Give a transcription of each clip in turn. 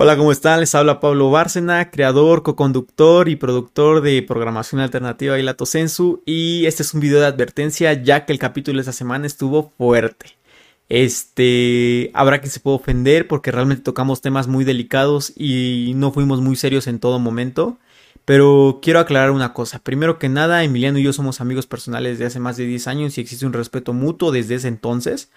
Hola, ¿cómo están? Les habla Pablo Bárcena, creador, co-conductor y productor de programación alternativa y Lato Sensu. Y este es un video de advertencia, ya que el capítulo de esta semana estuvo fuerte. Este, habrá quien se pueda ofender porque realmente tocamos temas muy delicados y no fuimos muy serios en todo momento. Pero quiero aclarar una cosa. Primero que nada, Emiliano y yo somos amigos personales de hace más de 10 años y existe un respeto mutuo desde ese entonces.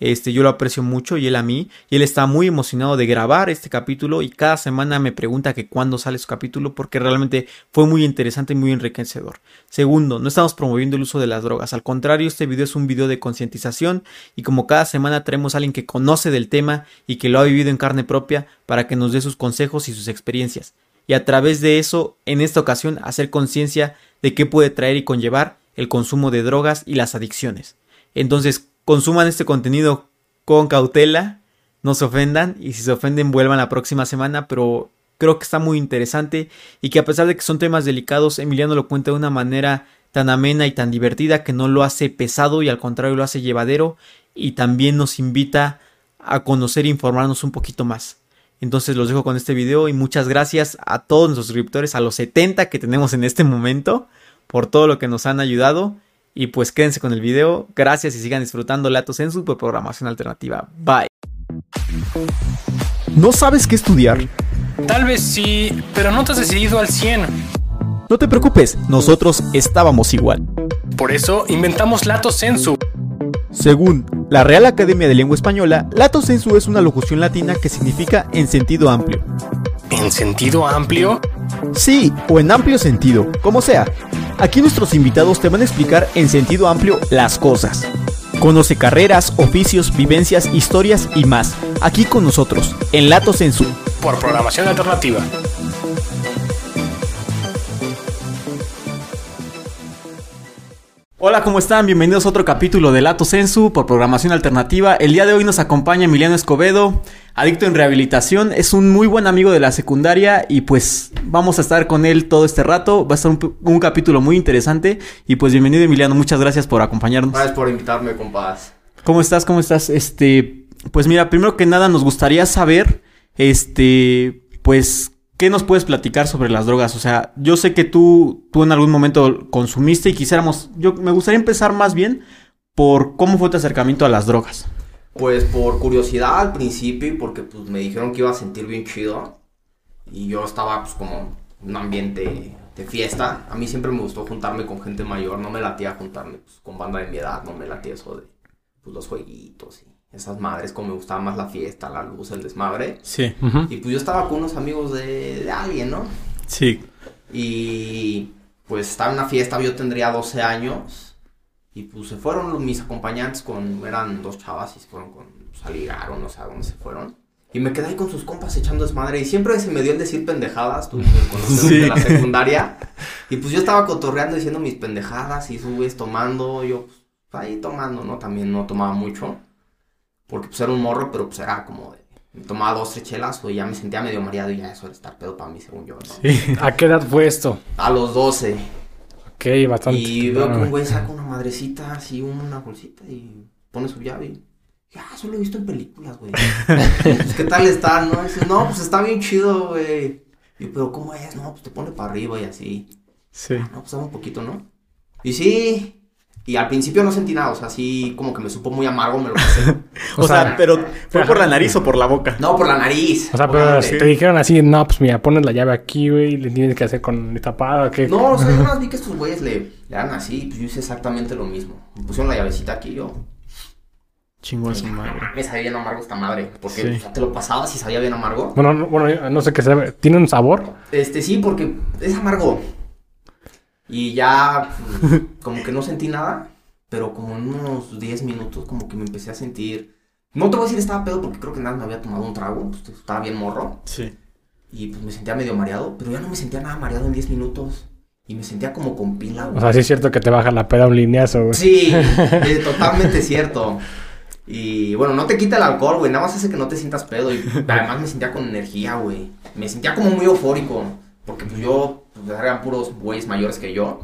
Este, yo lo aprecio mucho y él a mí. Y él está muy emocionado de grabar este capítulo y cada semana me pregunta que cuándo sale su capítulo porque realmente fue muy interesante y muy enriquecedor. Segundo, no estamos promoviendo el uso de las drogas. Al contrario, este video es un video de concientización y como cada semana traemos a alguien que conoce del tema y que lo ha vivido en carne propia para que nos dé sus consejos y sus experiencias. Y a través de eso, en esta ocasión, hacer conciencia de qué puede traer y conllevar el consumo de drogas y las adicciones. Entonces, consuman este contenido con cautela, no se ofendan y si se ofenden vuelvan la próxima semana, pero creo que está muy interesante y que a pesar de que son temas delicados, Emiliano lo cuenta de una manera tan amena y tan divertida que no lo hace pesado y al contrario lo hace llevadero y también nos invita a conocer e informarnos un poquito más. Entonces los dejo con este video y muchas gracias a todos nuestros suscriptores, a los 70 que tenemos en este momento, por todo lo que nos han ayudado y pues quédense con el video. Gracias y sigan disfrutando Latos en su programación alternativa. Bye. ¿No sabes qué estudiar? Tal vez sí, pero no te has decidido al 100. No te preocupes, nosotros estábamos igual. Por eso inventamos Lato Sensu. Según la Real Academia de Lengua Española, Lato Sensu es una locución latina que significa en sentido amplio. ¿En sentido amplio? Sí, o en amplio sentido, como sea. Aquí nuestros invitados te van a explicar en sentido amplio las cosas. Conoce carreras, oficios, vivencias, historias y más. Aquí con nosotros, en Lato Sensu. Por programación alternativa. Hola, ¿cómo están? Bienvenidos a otro capítulo de Lato Sensu por programación alternativa. El día de hoy nos acompaña Emiliano Escobedo, adicto en rehabilitación. Es un muy buen amigo de la secundaria y pues vamos a estar con él todo este rato. Va a ser un, un capítulo muy interesante. Y pues bienvenido Emiliano, muchas gracias por acompañarnos. Gracias por invitarme, compás. ¿Cómo estás? ¿Cómo estás? Este, pues mira, primero que nada nos gustaría saber, este, pues ¿Qué nos puedes platicar sobre las drogas? O sea, yo sé que tú, tú en algún momento consumiste y quisiéramos, yo me gustaría empezar más bien por cómo fue tu acercamiento a las drogas. Pues por curiosidad al principio, porque pues me dijeron que iba a sentir bien chido y yo estaba pues como un ambiente de fiesta. A mí siempre me gustó juntarme con gente mayor, no me latía juntarme pues, con banda de mi edad, no me latía eso de pues, los jueguitos y esas madres, como me gustaba más la fiesta, la luz, el desmadre. Sí. Y pues yo estaba con unos amigos de, de alguien, ¿no? Sí. Y pues estaba en una fiesta, yo tendría 12 años. Y pues se fueron los- mis acompañantes con, eran dos chavas y se fueron con, pues, a ligar o no sé a dónde se fueron. Y me quedé ahí con sus compas echando desmadre. Y siempre se me dio el decir pendejadas, tú me conoces Sí. de la secundaria. Y pues yo estaba cotorreando diciendo mis pendejadas y esos güeyes tomando. Yo pues ahí tomando, ¿no? También no tomaba mucho. Porque pues era un morro, pero pues era como de... Tomaba dos, tres chelas, ya me sentía medio mareado y ya eso era estar pedo para mí, según yo, ¿no? ¿A qué edad fue esto? A los 12. Ok, bastante. Y veo que Ah, un güey saca una madrecita, así, una bolsita y pone su llave. Y, ya, eso lo he visto en películas, güey. Pues, ¿Qué tal está, no? Dice, no, pues está bien chido, güey. Y yo, pero ¿cómo es? No, pues te pone para arriba y así. Sí. No, pues dame un poquito, ¿no? Y sí. Y al principio no sentí nada, o sea, así como que me supo muy amargo, me lo pasé. O, sea, pero ¿fue por la nariz o por la boca? No, por la nariz. O sea, pero si te dijeron así, no, pues mira, pones la llave aquí, güey, le tienes que hacer con esta tapada, ¿qué? No, o sea, yo nada más vi que estos güeyes le, le dan así, pues yo hice exactamente lo mismo. Me pusieron la llavecita aquí y yo. Chingón su madre. Me sabía bien amargo esta madre. Porque Sí. o sea, te lo pasabas y sabía bien amargo. Bueno, no, bueno, no sé qué sabe. ¿Tiene un sabor? Este sí, porque es amargo. Y ya, pues, como que no sentí nada. Pero como en unos 10 minutos, como que me empecé a sentir. No te voy a decir estaba pedo porque creo que nada me había tomado un trago. Pues, estaba bien morro. Sí. Y pues me sentía medio mareado. Pero ya no me sentía nada mareado en 10 minutos. Y me sentía como con pila, güey. O sea, sí es cierto que te baja la peda un lineazo, güey. Sí, eh, totalmente cierto. Y bueno, no te quita el alcohol, güey. Nada más hace que no te sientas pedo. Y además me sentía con energía, güey. Me sentía como muy eufórico. Porque pues yo, pues eran puros güeyes mayores que yo.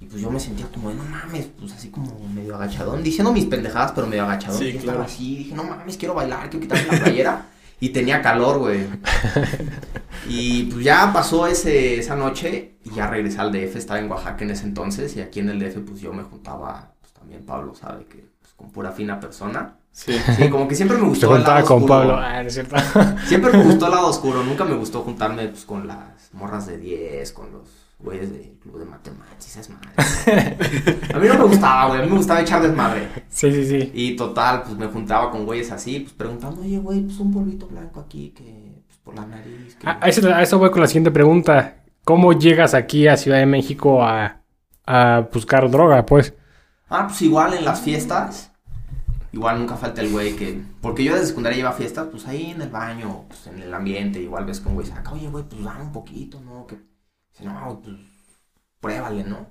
Y pues yo me sentía como, de, no mames, pues así como medio agachadón. Diciendo mis pendejadas, pero medio agachadón. Sí, yo claro. estaba así, dije, no mames, quiero bailar, quiero quitarme la playera. Y tenía calor, güey. Y pues ya pasó ese, esa noche y ya regresé al DF, estaba en Oaxaca en ese entonces y aquí en el DF pues yo me juntaba, pues también Pablo sabe que pues, con pura fina persona. Sí. Sí, como que siempre me gustó el juntaba lado con oscuro. Pablo. Ah, no es cierto. Siempre me gustó el lado oscuro, nunca me gustó juntarme pues, con las morras de 10, con los güeyes del club de matemáticas, esas madres. A mí no me gustaba, güey, a mí me gustaba echar desmadre. Sí, sí, sí. Y total, pues me juntaba con güeyes así, pues preguntando, oye, güey, pues un polvito blanco aquí que, pues por la nariz. Que... A, a eso, a eso voy con la siguiente pregunta. ¿Cómo llegas aquí a Ciudad de México a, a buscar droga, pues? Ah, pues igual en las fiestas. Igual nunca falta el güey que. Porque yo desde secundaria iba a fiestas, pues ahí en el baño, pues en el ambiente. Igual ves con güey saca, oye, güey, pues dame un poquito, ¿no? Que. Dice, no, pues pruébale, ¿no?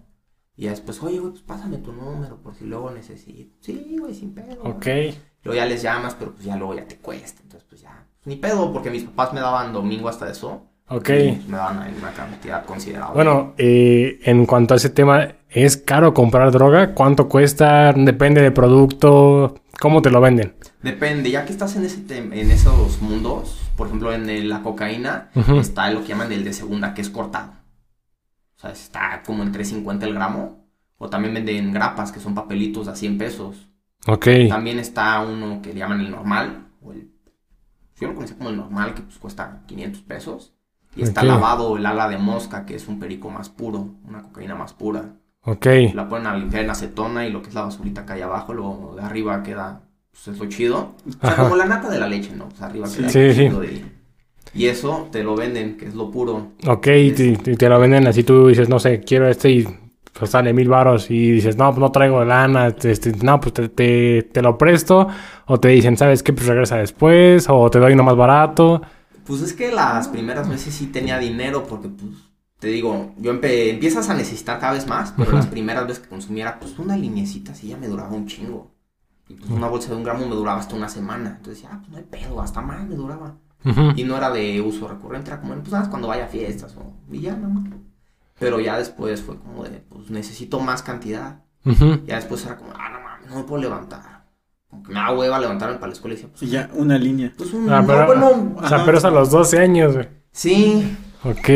Y después, oye, güey, pues pásame tu número por si luego necesito. Sí, güey, sin pedo. güey. Ok. Luego ya les llamas, pero pues ya luego ya te cuesta. Entonces, pues ya. Ni pedo, porque mis papás me daban domingo hasta eso. Ok. Y, pues, me daban ahí una cantidad considerable. Bueno, eh, en cuanto a ese tema, ¿es caro comprar droga? ¿Cuánto cuesta? Depende del producto. ¿Cómo te lo venden? Depende, ya que estás en, ese en esos mundos, por ejemplo en el- la cocaína, está lo que llaman el de segunda, que es cortado. O sea, está como en 3.50 el gramo. O también venden grapas, que son papelitos a 100 pesos. Ok. También está uno que le llaman el normal, o el... Yo lo conocía como el normal, que pues cuesta 500 pesos. Y está lavado el ala de mosca, que es un perico más puro, una cocaína más pura. Ok. La ponen a limpiar en acetona y lo que es la basurita que hay abajo, lo de arriba queda, pues es lo chido. O sea, como la nata de la leche, ¿no? Pues arriba queda Sí, sí. chido Y, y eso te lo venden, que es lo puro. Ok, y te, lo venden así. Tú dices, no sé, quiero este y pues sale mil varos. Y dices, no, pues no traigo lana. Este, no, pues te, te, te lo presto. O te dicen, ¿sabes qué? Pues regresa después. O te doy uno más barato. Pues es que las primeras veces sí tenía dinero porque, pues, te digo, yo empe- empiezas a necesitar cada vez más, pero las primeras veces que consumiera, pues una linecita así ya me duraba un chingo. Y pues una bolsa de un gramo me duraba hasta una semana. Entonces, ah, pues no hay pedo, hasta más me duraba. Y no era de uso recurrente, era como, pues nada, cuando vaya a fiestas o... Y ya, nada más. Pero ya después fue como de, pues necesito más cantidad. Ya después era como, ah, no mames, no me puedo levantar. Me da hueva levantarme para la escuela y decía, pues, Y ya, una línea. pues un... Ah, no, pero, bueno, o sea, ajá. pero es a los 12 años, güey. sí, Ok.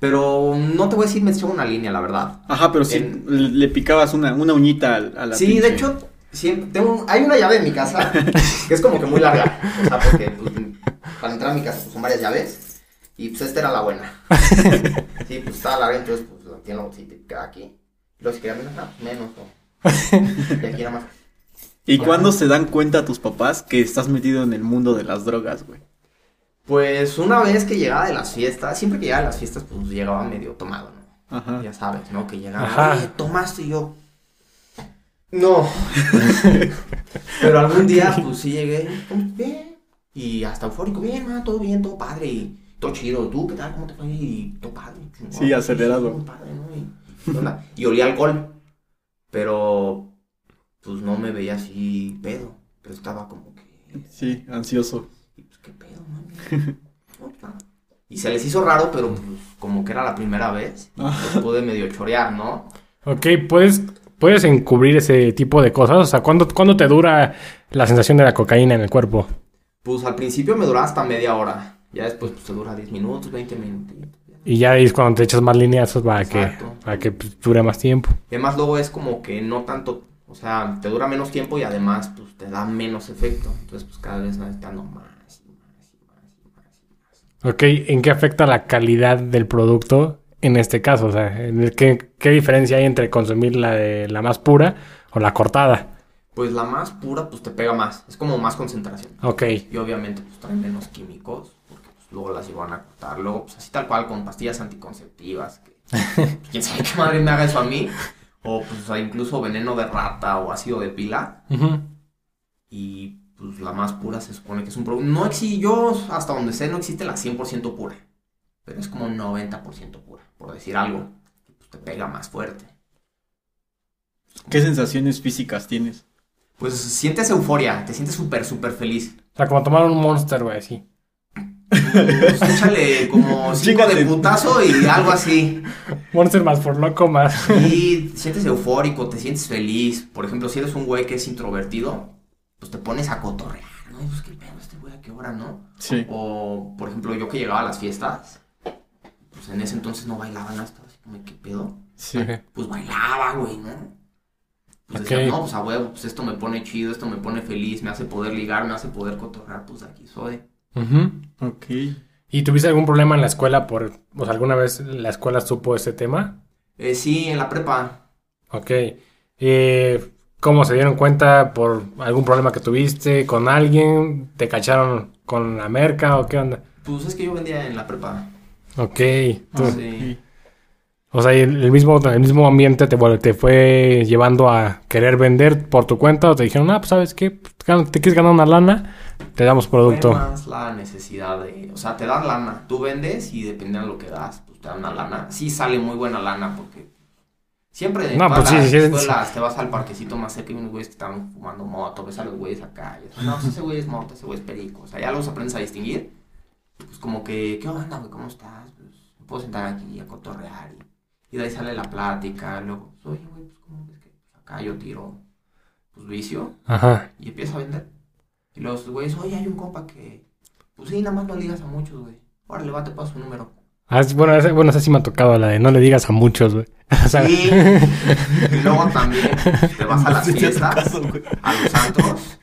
Pero no te voy a decir me echaba una línea, la verdad. Ajá, pero sí En- le picabas una, una uñita a, la Sí, pinche- de hecho, siempre tengo, hay una llave en mi casa que es como que muy larga. O sea, porque pues, para entrar a mi casa pues, son varias llaves. Y pues esta era la buena. Sí, pues estaba larga, entonces pues la tiene bolsita y queda aquí. Luego si quería menos, ah, menos. O... Y aquí era más. ¿Y cuándo se dan cuenta tus papás que estás metido en el mundo de las drogas, güey? Pues una vez que llegaba de las fiestas, siempre que llegaba de las fiestas, pues llegaba medio tomado, ¿no? Ajá. Ya sabes, ¿no? Que llegaba, oye, tomaste y yo. No. Pero algún día, pues sí llegué, bien. Y hasta eufórico, bien, man, todo bien, todo padre. Y todo chido. ¿Tú qué tal? ¿Cómo te fue? Y todo padre. Sí, acelerado. muy padre, ¿no? Y, ¿qué onda? y olía alcohol. Pero, pues no me veía así pedo. Pero estaba como que. Sí, ansioso. Y se les hizo raro, pero pues como que era la primera vez. Y, pues, pude medio chorear, ¿no? Ok, ¿puedes, ¿puedes encubrir ese tipo de cosas? O sea, ¿cuándo, ¿cuándo te dura la sensación de la cocaína en el cuerpo? Pues al principio me duraba hasta media hora. Ya después pues te dura 10 minutos, 20 minutos. Y ya es cuando te echas más lineazos para que, Exacto. para que pues, dure más tiempo. Y además luego es como que no tanto, o sea, te dura menos tiempo y además pues te da menos efecto. Entonces pues cada vez y más y más y más y más. Ok, ¿en qué afecta la calidad del producto en este caso? O sea, ¿en el- ¿qué, qué diferencia hay entre consumir la, de, la más pura o la cortada? Pues la más pura pues te pega más, es como más concentración. Ok, Y obviamente pues traen menos químicos, porque pues luego las iban a cortar. Luego pues así tal cual con pastillas anticonceptivas. Que, ¿Quién sabe qué madre me haga eso a mí? O pues o sea, incluso veneno de rata o ácido de pila. Ujú. Y pues la más pura se supone que es un producto. No existe, yo hasta donde sé no existe la 100% pura. Pero es como 90% pura, por decir algo. Pues te pega más fuerte. ¿Qué sensaciones físicas tienes? Pues sientes euforia, te sientes súper, súper feliz. o sea, como tomar un monster, güey, así. Pues, échale como cinco de Chíngate. putazo y algo así. Monster más por loco más. Y te sientes eufórico, te sientes feliz. Por ejemplo, si eres un güey que es introvertido, pues te pones a cotorrear no, pues qué pedo este güey, a qué hora, ¿no? Sí. O, por ejemplo, yo que llegaba a las fiestas, pues en ese entonces no bailaba nada, estaba así como, ¿qué pedo? Sí. Pues bailaba, güey, ¿no? Pues decía, no, pues a huevo, pues esto me pone chido, esto me pone feliz, me hace poder ligar, me hace poder cotorrear, pues aquí soy. Ujú. Ok. ¿Y tuviste algún problema en la escuela por, o sea, alguna vez la escuela supo ese tema? Eh, sí, en la prepa, Ok. Eh, ¿Cómo se dieron cuenta por algún problema que tuviste con alguien? ¿Te cacharon con la merca o qué onda? pues es que yo vendía en la prepa. Ok. tú- Sí. O sea, el, mismo, el mismo ambiente te, te fue llevando a querer vender por tu cuenta o te dijeron, ah, pues sabes qué, te quieres ganar una lana, te damos Fue producto. más la necesidad de, o sea, te dan lana, tú vendes y dependiendo de lo que das, pues te dan una lana. Sí sale muy buena lana porque siempre en No, todas pues las sí, sí. escuelas te vas al parquecito más cerca y unos güeyes que están fumando moto, ves a los güeyes acá. Y eso, no, pues ese güey es moto, ese güey es perico. O sea, ya los aprendes a distinguir. Pues como que, ¿qué onda, güey? ¿Cómo estás? Pues me puedo sentar aquí a cotorrear y, y de ahí sale la plática. Luego, pues, oye, güey, pues cómo ves que pues, acá yo tiro pues vicio Ajá. y empieza a vender. Y los güeyes, oye, hay un compa que, pues sí, nada más no le digas a muchos, güey. Órale, va, te paso su número. Ah, bueno, ese, bueno, esa sí me ha tocado, la de no le digas a muchos, güey. O sea, Sí. y luego también pues, te vas a las Sí, fiestas, caso, a los antros.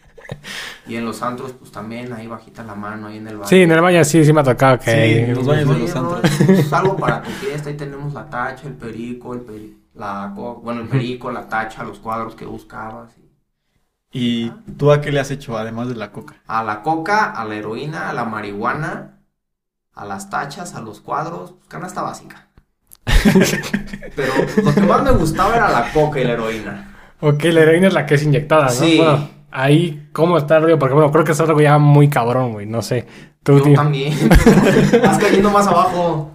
Y en los antros, pues también ahí bajita la mano, ahí en el bar. Sí, en el baño sí, sí me ha tocado que... Sí, los baños de los antros. Pues, algo para tu fiesta, ahí tenemos la tacha, el perico, el peri- la, bueno, el perico, la tacha, los cuadros que buscabas. y- ¿Y tú a qué le has hecho además de la coca? A la coca, a la heroína, a la marihuana, a las tachas, a los cuadros, pues, canasta básica. Pero lo que más me gustaba era la coca y la heroína. Ok, la heroína es la que es inyectada, ¿no? Sí. Bueno, ahí, ¿cómo está el rollo? Porque, bueno, creo que es algo ya muy cabrón, güey, no sé. Tú, Yo tío. también. Vas cayendo más abajo.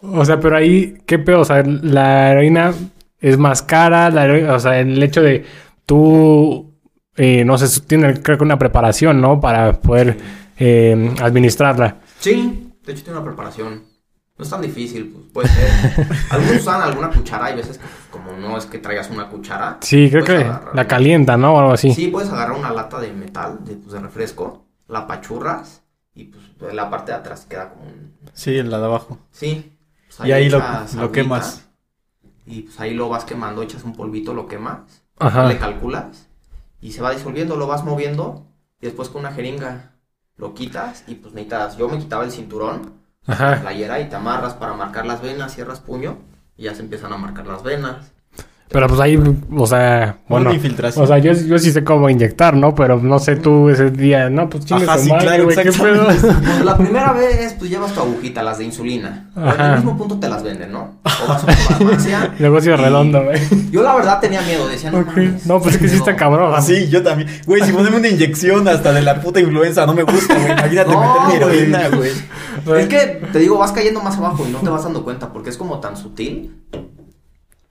O sea, pero ahí, ¿qué pedo? O sea, la heroína es más cara, la heroína- o sea, el hecho de tú, eh, no sé, tiene creo que una preparación, ¿no? Para poder eh, administrarla. Sí, de hecho tiene una preparación. No es tan difícil, pues puede ser. Algunos usan alguna cuchara, hay veces que pues, como no es que traigas una cuchara. Sí, creo que la una- calienta, ¿no? O algo así. Sí, puedes agarrar una lata de metal, de, pues, de refresco, la pachurras y pues la parte de atrás queda como un... Sí, la de abajo. Sí. pues, Y ahí lo, lo quemas. Y pues ahí lo vas quemando, echas un polvito, lo quemas, Ajá. le calculas y se va disolviendo, lo vas moviendo y después con una jeringa lo quitas y pues necesitas, yo me quitaba el cinturón, la playera y te amarras para marcar las venas, cierras puño y ya se empiezan a marcar las venas. Pero pues ahí, o sea, bueno. Infiltración. O sea, yo, yo sí sé cómo inyectar, ¿no? Pero no sé tú ese día, no, pues chingue Ajá, sí, madre, claro, güey, qué pedo. Pues la primera vez pues llevas tu agujita, las de insulina. O en Ajá. el mismo punto te las venden, ¿no? O vas a una farmacia. Negocio y- redondo, güey. Yo la verdad tenía miedo, decía, no Ok. mames, No, pues es que sí está cabrón. Ah, sí, yo también. Güey, si ponemos una inyección hasta de la puta influenza, no me gusta, güey. Imagínate No, meterme heroína, güey. Es que te digo, vas cayendo más abajo y no te vas dando cuenta porque es como tan sutil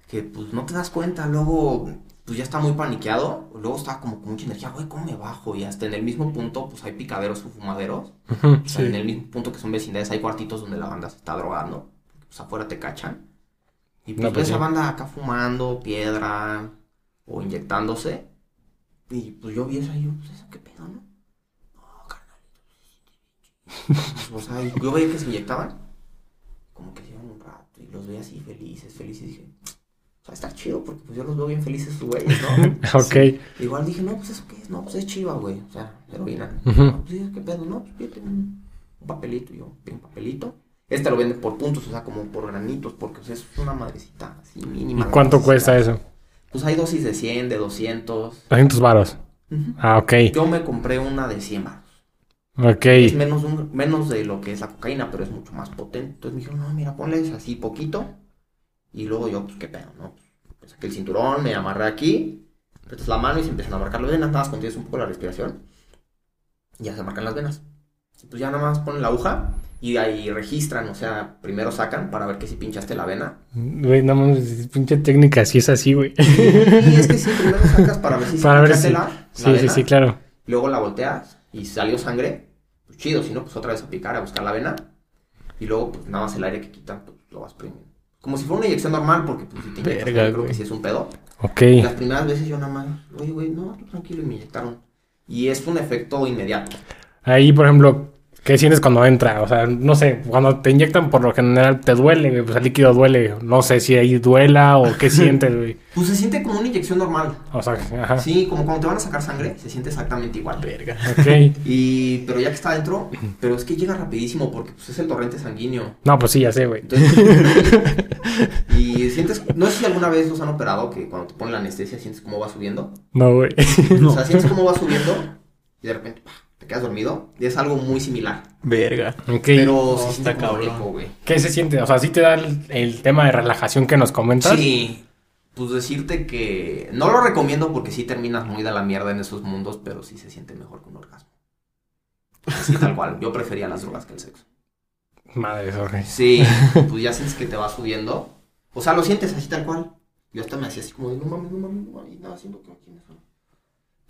que pues no te das cuenta. Luego, pues ya está muy paniqueado. Luego está como con mucha energía, güey, ¿cómo me bajo? Y hasta en el mismo punto, pues hay picaderos o fumaderos. O sea, en el mismo punto que son vecindades, hay cuartitos donde la banda se está drogando. Pues afuera te cachan. Y pues No, pues ves a sí. banda acá fumando, piedra o inyectándose. Y pues yo vi eso y yo, pues eso qué pedo, ¿no? No, carnal. o sea, yo veía que se inyectaban. Como que iban un rato y los veía así felices, felices. Y dije, o sea, está chido porque pues yo los veo bien felices sus güeyes, ¿no? Ok. Igual dije, no, pues eso qué es, no, pues es chiva, güey. O sea, heroína. Ujú. No, pues qué pedo, no, pues pídete un, un papelito. Y yo, pide un papelito. Este lo venden por puntos, o sea, como por granitos, porque sea, es una madrecita así ¿Y mínima. cuánto Necesitas. cuesta eso? Pues hay dosis de 100, de 200. 200 varos. Ah, ok. Yo me compré una de 100 baros. Ok. Es menos, un- menos de lo que es la cocaína, pero es mucho más potente. Entonces me dijeron, no, mira, ponles así poquito. Y luego yo, pues qué pedo, ¿no? Pues saqué el cinturón, me amarré aquí, apretas la mano y se empiezan a marcar las venas. Nada más contienes un poco la respiración. Y ya se marcan las venas. Y pues ya nada más ponen la aguja y ahí registran, o sea, primero sacan para ver que si pinchaste la vena. Güey, no mames, pinche técnica, sí es así, güey. Y es que sí, primero sacas para ver si Para ver pinchaste si- la, Sí, sí, vena. sí, claro. Luego la volteas y salió sangre, pues chido, si no, pues otra vez a picar, a buscar la vena. Y luego, pues nada más el aire que quitan, pues lo vas premiando. Como si fuera una inyección normal, porque pues si te inyectas, Verga, yo creo güey. que sí es un pedo. Ok. Y las primeras veces yo nada más, oye, güey, no, tú tranquilo, y me inyectaron. Y es un efecto inmediato. Ahí, por ejemplo, ¿qué sientes cuando entra? O sea, no sé, cuando te inyectan por lo general te duele, güey, pues el líquido duele. No sé si ahí duela o qué sientes, güey. Pues se siente como una inyección normal. O sea, ajá. Sí, como cuando te van a sacar sangre, se siente exactamente igual. Verga. Ok. Y, pero ya que está adentro, pero es que llega rapidísimo porque pues, es el torrente sanguíneo. No, pues sí, ya sé, güey. Entonces, y sientes, no sé si alguna vez los han operado, que cuando te ponen la anestesia sientes cómo va subiendo. No, güey. O sea, sientes cómo va subiendo y de repente ¡pah! Te quedas dormido. Y es algo muy similar. Verga. Ok. Pero se está cabrón. rico, güey. ¿Qué se siente? O sea, ¿sí te da el, el tema de relajación que nos comentas? Sí, pues decirte que no lo recomiendo porque sí terminas muy de la mierda en esos mundos, pero sí se siente mejor que un orgasmo. Así tal cual. Yo prefería las drogas que el sexo. Madre, sorry. Sí, pues ya sientes que te va subiendo. O sea, lo sientes así tal cual. Yo hasta me hacía así como de no mames, no mames, no mames, y nada, siento que aquí me suena.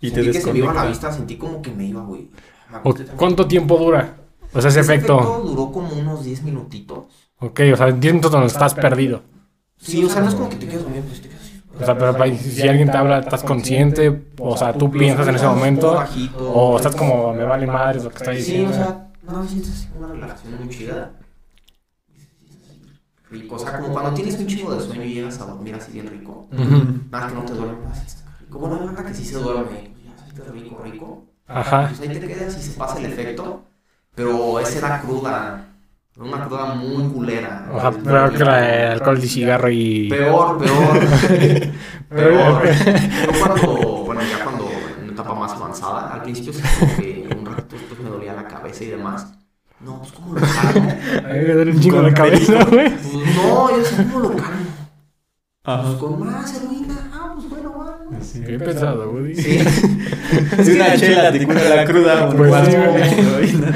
Y te Sentí que se me iba la vista, sentí como que me iba, güey. ¿Cuánto tiempo dura? O sea, ese efecto. duró como unos 10 minutitos. Ok, o sea, 10 minutos donde estás perdido. Sí, o sea, no es como que te quedas dormido, pues te quedas así. O sea, pero si alguien te habla, ¿estás consciente? O sea, ¿tú piensas en ese momento? Bajito. ¿O estás como, me vale madre lo que está Sí, diciendo? o sea, no, sientes así una relajación muy chida. Rico, o sea, como cuando tienes un chingo de sueño y llegas a dormir así bien rico. Nada, que no te duermes. Rico. Bueno, nada que sí se duerme. Ya, está rico, rico. Ajá. Pues ahí te quedas y se pasa el efecto. Pero esa era cruda. Una cruda muy culera. O sea, peor que la de alcohol y cigarro y... Peor, peor. peor. Yo cuando, bueno, ya cuando en una etapa más avanzada, al principio sí como que un rato después me dolía la cabeza y demás. No, pues cómo lo calmo. A mí me duele un chingo la cabeza, güey. Pues no, yo decía, ¿cómo lo calmo? Pues con más heroína. Ah, pues va. Qué pesado, güey. Sí. Si una chela te cura la cruda, Pues más sí,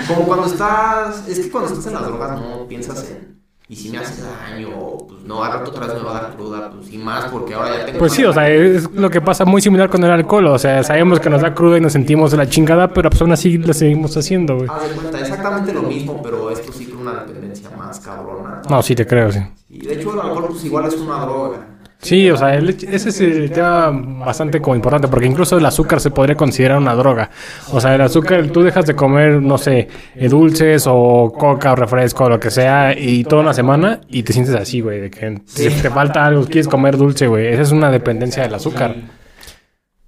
como cuando estás, es que cuando estás en las drogas no piensas en, y si me hace daño, pues no, al rato otra vez me va a dar cruda, pues y más porque ahora ya tengo... Pues sí, o sea, es lo que pasa muy similar con el alcohol. O sea, sabemos que nos da cruda y nos sentimos de la chingada, pero pues aún así lo seguimos haciendo, güey. Haz de cuenta, exactamente lo mismo, pero esto sí con una dependencia más cabrona. No, sí te creo, sí. Y de hecho el alcohol pues igual es una droga. Sí, o sea, el- ese es el tema bastante como importante, porque incluso el azúcar se podría considerar una droga. O sea, el azúcar, tú dejas de comer, no sé, eh, dulces o coca o refresco o lo que sea, y toda una semana y te sientes así, güey, de que Sí. te falta algo, quieres comer dulce, güey. Esa es una dependencia del azúcar.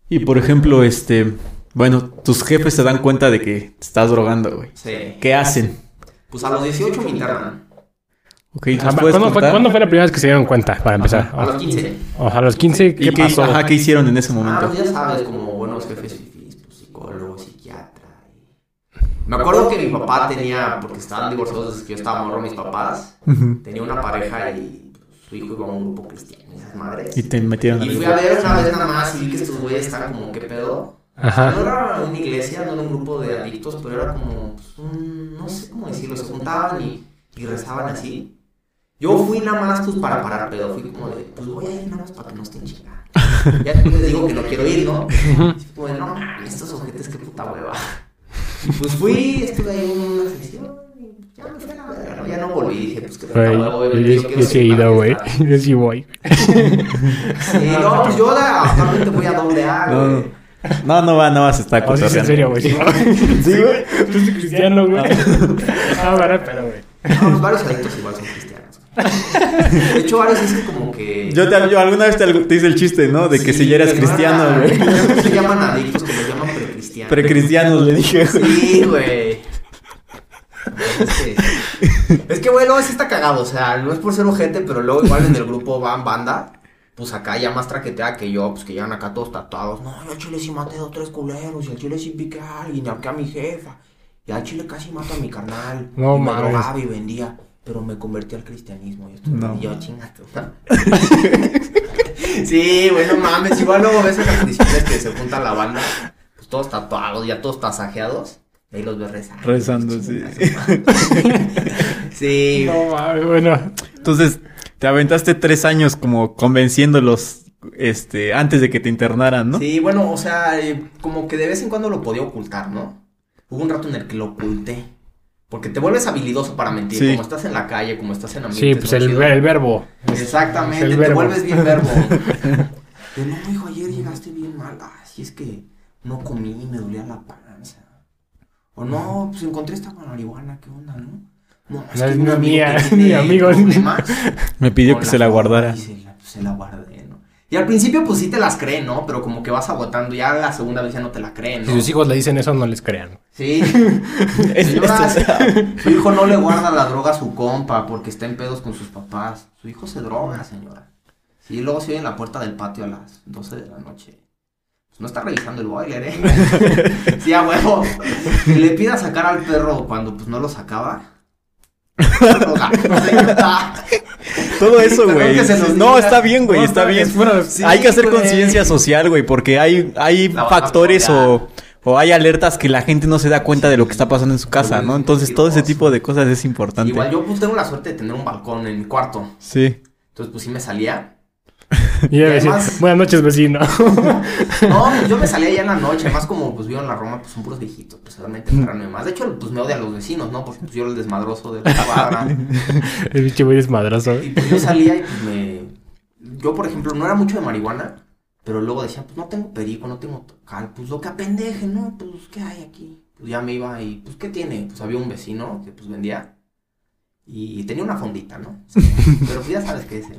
Y por ejemplo, este, bueno, tus jefes se dan cuenta de que te estás drogando, güey. Sí. ¿Qué hacen? Pues a los 18 me internan. Ok, Ah, ¿nos ¿Cuándo fue, cuándo fue la primera vez que se dieron cuenta, para empezar? A los 15. O sea, a los 15, ¿qué ¿Y qué, pasó? ajá, qué hicieron en ese Ah, momento? pues ya sabes, como buenos jefes fifís, pues psicólogo, psiquiatra. Me acuerdo que mi papá tenía, porque estaban divorciados desde que yo estaba morro, mis papás, Ujú. tenía una pareja y su hijo iba a un grupo cristiano y esas madres. Y te metieron Y fui a ver una vez nada más y vi que estos güeyes estaban como, ¿qué pedo? Ajá. No era una iglesia, no era un grupo de adictos, pero era como, pues, un, no sé cómo decirlo, se juntaban y, y rezaban así. Yo fui nada más pues para parar pedo, fui como de, pues voy a ir nada más para que no estén chingando. Ya después les digo que no quiero ir, ¿no? Así como de, no mames, estos ojetes, qué puta hueva. Y pues fui, estuve ahí en una sesión y ya me fui a la verga, ¿no? Ya no volví, dije, pues que puta Güey, hueva, yo, sí he ido, güey. Yo sí voy. Sí, no, pues yo actualmente voy a doble A, No, güey. no, no va, nada más está Oh, sí, sí, en serio, güey. Sí, güey. Tú eres cristiano, güey. Ah, bueno, pero, güey. No, pues varios adictos igual son cristianos. De hecho, varios dicen como que. Yo, te, yo alguna vez te, te hice el chiste, ¿no? De que si ya eras cristiano, güey. No se llaman adictos, que los llaman precristianos. Precristianos le dije. Sí, güey. Es que, es que, güey, luego sí está cagado. O sea, no es por ser ojete, pero luego igual en el grupo van banda. Pues acá ya más traquetea que yo, pues que llegan acá todos tatuados. No, yo al chile sí maté dos, tres culeros. Y al chile sí piqué a alguien. Y a mi jefa. Y al chile casi mato a mi carnal. No y me mames. drogaba y vendía. Pero me convertí al cristianismo. Y, esto, No. y yo, chingate. sí, güey, no mames. Igual luego ves esas condiciones que se junta la banda. Pues todos tatuados, ya todos tasajeados. Y ahí los ves rezando. Rezando, sí. Sí. No, mames, bueno. Entonces, te aventaste tres años como convenciéndolos este, antes de que te internaran, ¿no? Sí, bueno, o sea, eh, como que de vez en cuando lo podía ocultar, ¿no? Hubo un rato en el que lo oculté. Porque te vuelves habilidoso para mentir. Sí. Como estás en la calle, como estás en Sí, ambientes pues no el, verbo. Exactamente, el te verbo. vuelves bien verbo. De no, hijo, ayer llegaste bien mal. Ah, sí, es que no comí, me dolía la panza. O no, pues encontré esta marihuana, ¿qué onda, no? No, No es un amigo mía, que es mi amigo. Me pidió que se la guardara. Y se la, pues, se la guardé. Y al principio, pues sí te las creen, ¿no? Pero como que vas agotando, ya la segunda vez ya no te la creen, Si ¿no? sus hijos le dicen eso, no les crean. Sí. Señora, es- su hijo no le guarda la droga a su compa porque está en pedos con sus papás. Su hijo se droga, señora. Sí, luego se oye en la puerta del patio a las 12 de la noche. Pues no está revisando el boiler, ¿eh? sí, a huevo. Que le pida sacar al perro cuando pues no lo sacaba. Todo eso, güey. No, está bien, güey, está bien. Bueno, sí, hay que hacer conciencia social, güey, porque hay, hay factores o, o hay alertas que la gente no se da cuenta de lo que está pasando en su casa, ¿no? es Entonces todo ese tipo de cosas es importante. Igual yo pues tengo la suerte de tener un balcón en mi cuarto. Sí. Entonces pues sí me salía. Y además- buenas noches, vecino. No, yo me salía ya en la noche, además como pues vivo en la Roma, pues son puros viejitos, pues realmente más. De hecho, pues me odian los vecinos, ¿no? Porque pues yo era el desmadroso de la cuadra. El bicho muy desmadroso. Y pues yo salía y pues me... Yo, por ejemplo, no era mucho de marihuana, pero luego decía, pues no tengo perico, no tengo cal, pues lo que apendeje, ¿no? Pues, ¿qué hay aquí? Pues ya me iba y, pues, ¿qué tiene? Pues había un vecino que pues vendía y tenía una fondita, ¿no? Pero pues ya sabes qué es. el-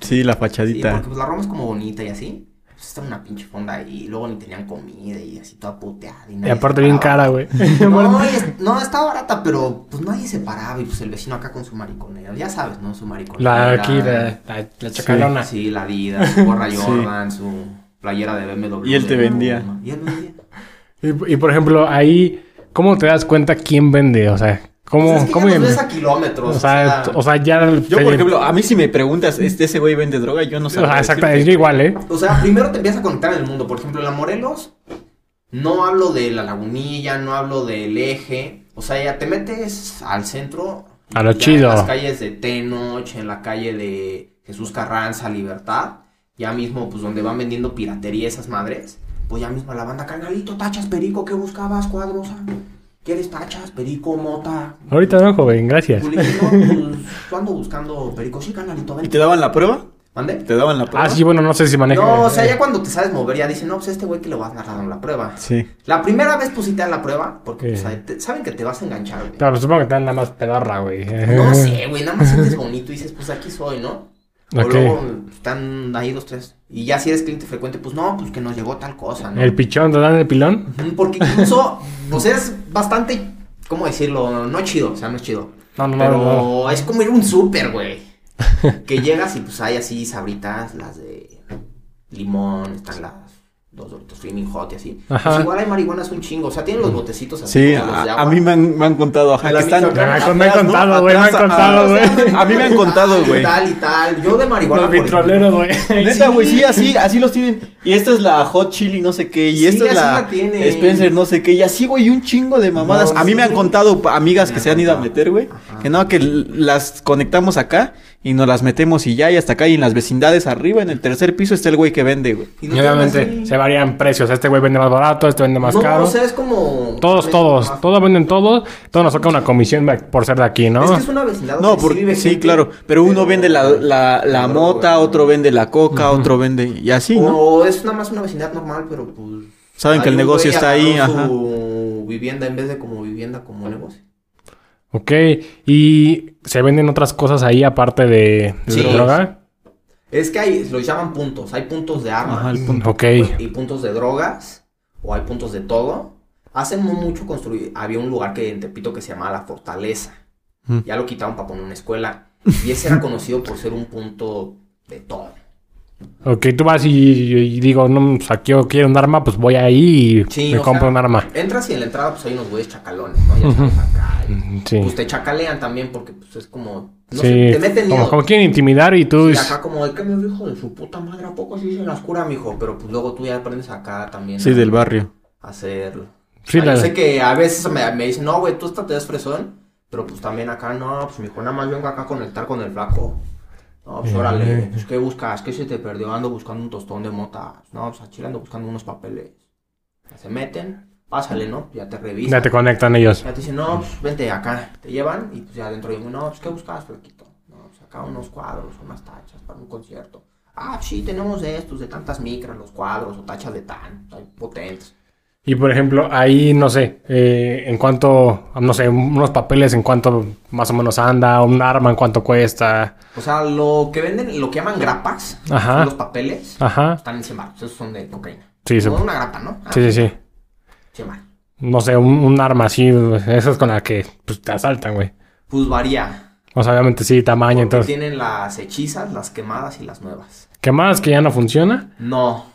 Sí, la Sí, fachadita. porque pues la Roma es como bonita y así. Pues está una pinche fonda ahí. Y luego ni tenían comida y así toda puteada. Y, aparte bien cara, güey. No, no, está barata, pero pues nadie se paraba. Y pues el vecino acá con su mariconera. Ya sabes, ¿no? Su mariconera. La aquí, la, la, la chacalona. Sí, la Adidas, su gorra Sí. Jordan, su playera de BMW. Y él te vendía. Y él vendía. Y, y, por ejemplo, ahí, ¿cómo te das cuenta quién vende? O sea, ¿cómo, Pues es que cómo ya nos ident- ves a kilómetros. o, sea, o sea, ya. Yo, por ejemplo, a mí si me preguntas, ¿este, ese güey vende droga? Yo no sé. o sea, exactamente, yo igual, ¿eh? O sea, primero te empiezas a conectar en el mundo. Por ejemplo, en la Morelos, no hablo de la lagunilla, no hablo del eje. O sea, ya te metes al centro. A lo chido. En las calles de Tenoch, en la calle de Jesús Carranza, Libertad. Ya mismo, pues donde van vendiendo piratería esas madres. Pues ya mismo la banda, canalito, tachas, perico, ¿qué buscabas, cuadrosa? ¿Quieres tachas, perico, mota? Ahorita no, joven, gracias. Pues le dije, no, pues yo ando buscando perico. Sí, canalito, ¿Y ven. te daban la prueba? ¿Mande? ¿Te daban la prueba? Ah, sí, bueno, no sé si maneja. No, o sea, ya cuando te sabes mover, ya dicen, no, pues este güey que le vas a dar dando la prueba. Sí. La primera vez pues sí te dan la prueba, porque pues, Sí. sabe- te- saben que te vas a enganchar, güey. Claro, supongo que te dan la más pedorra, güey. No sé, güey, nada más sientes bonito y dices, pues aquí soy, ¿no? O Ok. luego están ahí dos, tres. Y ya si eres cliente frecuente, pues no, pues que nos llegó tal cosa, ¿no? ¿El pichón te dan el pilón? Porque incluso, pues es bastante, ¿cómo decirlo? No chido, o sea, no es chido. No, no, Pero no, es como ir a un súper, güey. que llegas y pues hay así sabritas, las de limón, están las dos doritos Flaming Hot y así. Ajá. Pues igual hay marihuanas un chingo, o sea, tienen los botecitos así. Sí, como los de a, agua. a mí me han, me han contado, ajá, que están... Michoacán. Me han- me han atrás, ¿no? contado, güey, me han contado, güey. A mí me han contado, güey. Y tal y tal. Yo de marihuana. Los vitroleros, güey. Neta, güey, sí, así, así los tienen. Y esta es la Hot Chili no sé qué, y Sí, esta es la, la tiene. Spencer no sé qué, y así, güey, un chingo de mamadas. No, a mí me han contado amigas que se han ido a meter, güey, que no, que las conectamos acá y nos las metemos y ya, y hasta acá, y en las vecindades arriba, en el tercer piso está el güey que vende, güey. Y no obviamente se varían precios. Este güey vende más barato, este vende más no, caro. o sea, es como. Todos, todos, más- todos venden todos. Todos nos toca una comisión por ser de aquí, ¿no? Es que es una vecindad. No, donde por- vive sí, gente, claro, pero uno vende la, la, mota, otro vende la coca, otro vende, y así, ¿no? O es nada más una vecindad normal, pero pues. Saben que el negocio está ahí, ajá. su vivienda en vez de como vivienda, como negocio. Ok. ¿Y se venden otras cosas ahí aparte de, de Sí. droga? Es que hay, los llaman puntos. Hay puntos de armas Ajá, el punto. Ok. y puntos de drogas, o hay puntos de todo. Hace no mucho construí, había un lugar que en Tepito que se llamaba La Fortaleza. Mm. Ya lo quitaron para poner una escuela. Y ese era conocido por ser un punto de todo. Ok, tú vas y, y digo, no, o sea, quiero, quiero un arma, pues voy ahí y Sí, me o compro sea, un arma. Entras y en la entrada pues hay unos güeyes chacalones, ¿no? Ya sabes acá. y, Sí. Pues te chacalean también porque pues es como... No sí. sé, te meten como, miedo. como quieren intimidar y tú... Y acá como el que me hijo de su puta madre, ¿a poco sí se las cura, mijo? Pero pues luego tú ya aprendes acá también. Sí, a- del barrio. a hacerlo. Sí, Ah, la- Yo sé que a veces me, me dicen, no, güey, tú esta te das fresón, pero pues también acá, no, pues mi hijo nada más vengo acá a conectar con el flaco. No, pues Eh. órale, pues ¿qué buscas? ¿Qué se te perdió? Ando buscando un tostón de mota. No, pues a Chile ando buscando unos papeles. Se meten, pásale, ¿no? Ya te revisan. Ya te conectan ellos. Ya te dicen, no, pues vente acá. Te llevan y pues ya adentro digo, no, pues ¿qué buscas, flaquito? No, pues acá unos cuadros, unas tachas para un concierto. Ah, sí, tenemos estos de tantas micras, los cuadros o tachas de tan, hay potentes. Y por ejemplo, ahí, no sé, eh, en cuanto, no sé, unos papeles en cuanto más o menos anda, un arma en cuanto cuesta. O sea, lo que venden, lo que llaman grapas, Ajá. son los papeles, Ajá. están en 100 baros, esos son de cocaína. Sí, sí. Como una grapa, ¿no? Ah, Sí, sí, sí. 100 baros. No sé, un, un arma así, esa es con la que pues, te asaltan, güey. Pues varía. O sea, obviamente sí, tamaño, Porque entonces. tienen las hechizas, las quemadas y las nuevas. ¿Qué más? ¿Que ya no funciona? No.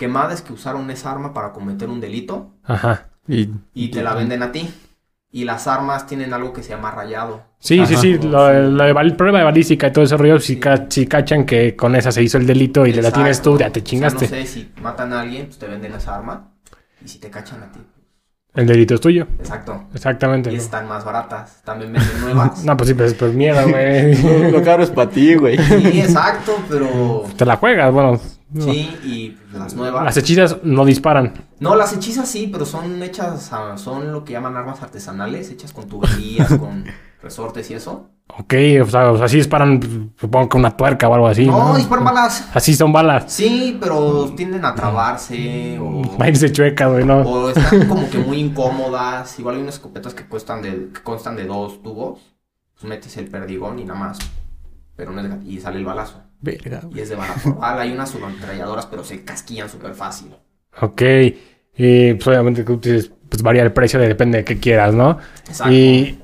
Quemada es que usaron esa arma para cometer un delito Ajá. Y y te la venden a ti. Y las armas tienen algo que se llama rayado. Sí, sí, Ajá. sí, lo, lo de bal- prueba de balística y todo ese rollo, si, Sí. ca- si cachan que con esa se hizo el delito y te la tienes tú, ya te O chingaste. sea, no sé, si matan a alguien, pues te venden esa arma. Y si te cachan a ti. El delito es tuyo. Exacto. Exactamente. Y ¿no? están más baratas. También venden nuevas. No, pues sí, pues, pues miedo, güey. lo caro es para ti, güey. Sí, exacto, pero... te la juegas, bueno. No. Sí, y las nuevas. Las hechizas no disparan. No, las hechizas sí, pero son hechas, son lo que llaman armas artesanales, hechas con tuberías, con resortes y eso. Ok, o sea, o sea, sí disparan, supongo que una tuerca o algo así. no, No, disparan balas. Así son balas. Sí, pero tienden a trabarse o, Va a irse chueca, güey, no. o están como que muy incómodas. Igual hay unas escopetas que cuestan de, que constan de dos tubos. Pues metes el perdigón y nada más. Pero no es y sale el balazo. Verga. Y es de bala por bala. Hay unas subametralladoras, pero se casquillan súper fácil. Ok. Y pues obviamente pues varía el precio, de- depende de qué quieras, ¿no? Exacto. Y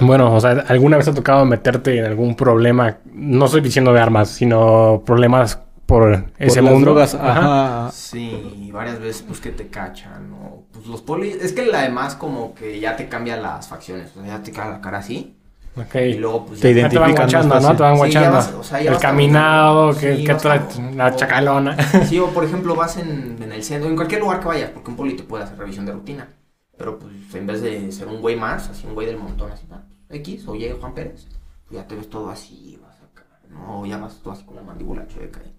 bueno, o sea, ¿alguna vez te ha tocado meterte en algún problema? No estoy diciendo de armas, sino problemas por ese Por las mundo. drogas, Ajá. ajá. Sí, varias veces pues que te cachan o pues los polis, es que además como que ya te cambian las facciones, o sea, ya te queda la cara así Ok. y luego pues Te ya- te van identifican más guachando, ¿no? Te van guachando. o sea, el caminado, que, Sí, que vas trae caminando. la chacalona. Sí, o por ejemplo vas en, en el centro, en cualquier lugar que vayas, porque un poli te puede hacer revisión de rutina, pero pues en vez de ser un güey más, así un güey del montón, así, ¿no? X, oye Juan Pérez, pues ya te ves todo así, vas acá, no, ya vas todo así con la mandíbula chueca. y,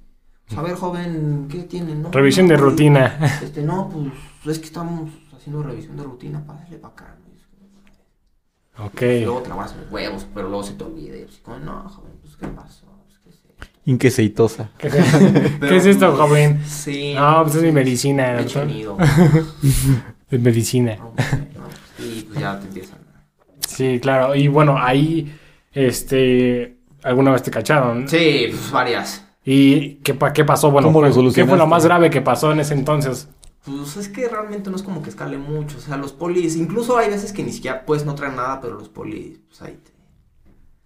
pues, a ver, joven, ¿qué tiene? No, Revisión no, de güey, rutina. Este, no, pues es que estamos haciendo revisión de rutina, pásale para acá. ¿No? Y Ok. Luego te la vas a los huevos, pero luego se te olvida. y así como, no, joven, pues ¿qué pasó? Pues, ¿qué es esto? Inqueceitosa. ¿Qué es, ¿Qué es esto, joven? Sí. No, pues es mi medicina. ¿no? hecho nido. Es medicina. No, Y pues ya te empiezan. Sí, claro. Y bueno, ahí, este, alguna vez te cacharon. Sí, pues varias. ¿Y qué, pa- qué pasó? Bueno, ¿Cómo lo ¿qué fue lo más grave que pasó en ese entonces? Pues es que realmente no es como que escale mucho. O sea, los polis, incluso hay veces que ni siquiera puedes no traer nada, pero los polis, pues ahí te.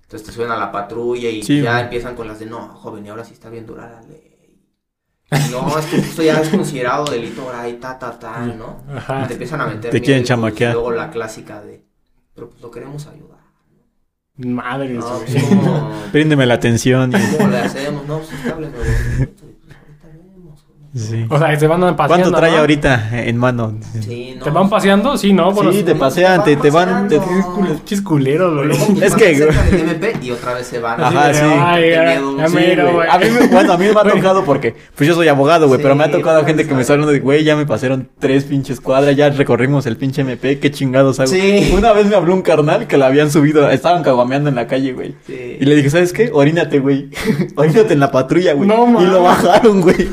Entonces te suben a la patrulla y Sí, ya güey. empiezan con las de no, joven, y ahora sí está bien dura la ley. Y No, es que esto ya es considerado delito ahora y ta, ta, ta, ¿no? Ajá. Y te empiezan a meter Te quieren miedo y, pues, chamaquear. luego la clásica de, pero pues lo queremos ayudar. Madre No, pues como, Príndeme la atención. y- ¿cómo le hacemos? No, pues bonito. y, pues, ahorita vemos, joven. Sí. O sea, te van paseando. ¿Cuánto trae ¿no? ahorita en mano? Sí, no. ¿Te van paseando? Sí, ¿no? Bueno, Sí, te pasean, te, te van... te-. Chis culeros, Es que- MP y otra vez se van. Ajá, sí. Ay, ya, miro, güey. A mí, me- bueno, a mí me ha tocado porque, pues yo soy abogado, güey, Sí, pero me ha tocado gente que me está hablando de, güey, ya me pasaron tres pinches cuadras, ya recorrimos el pinche MP, qué chingados hago. Sí. Una vez me habló un carnal que la habían subido, estaban caguameando en la calle, güey. Sí. Y le dije, ¿sabes qué? Orínate, güey. Orínate en la patrulla, güey. No, y lo bajaron, güey.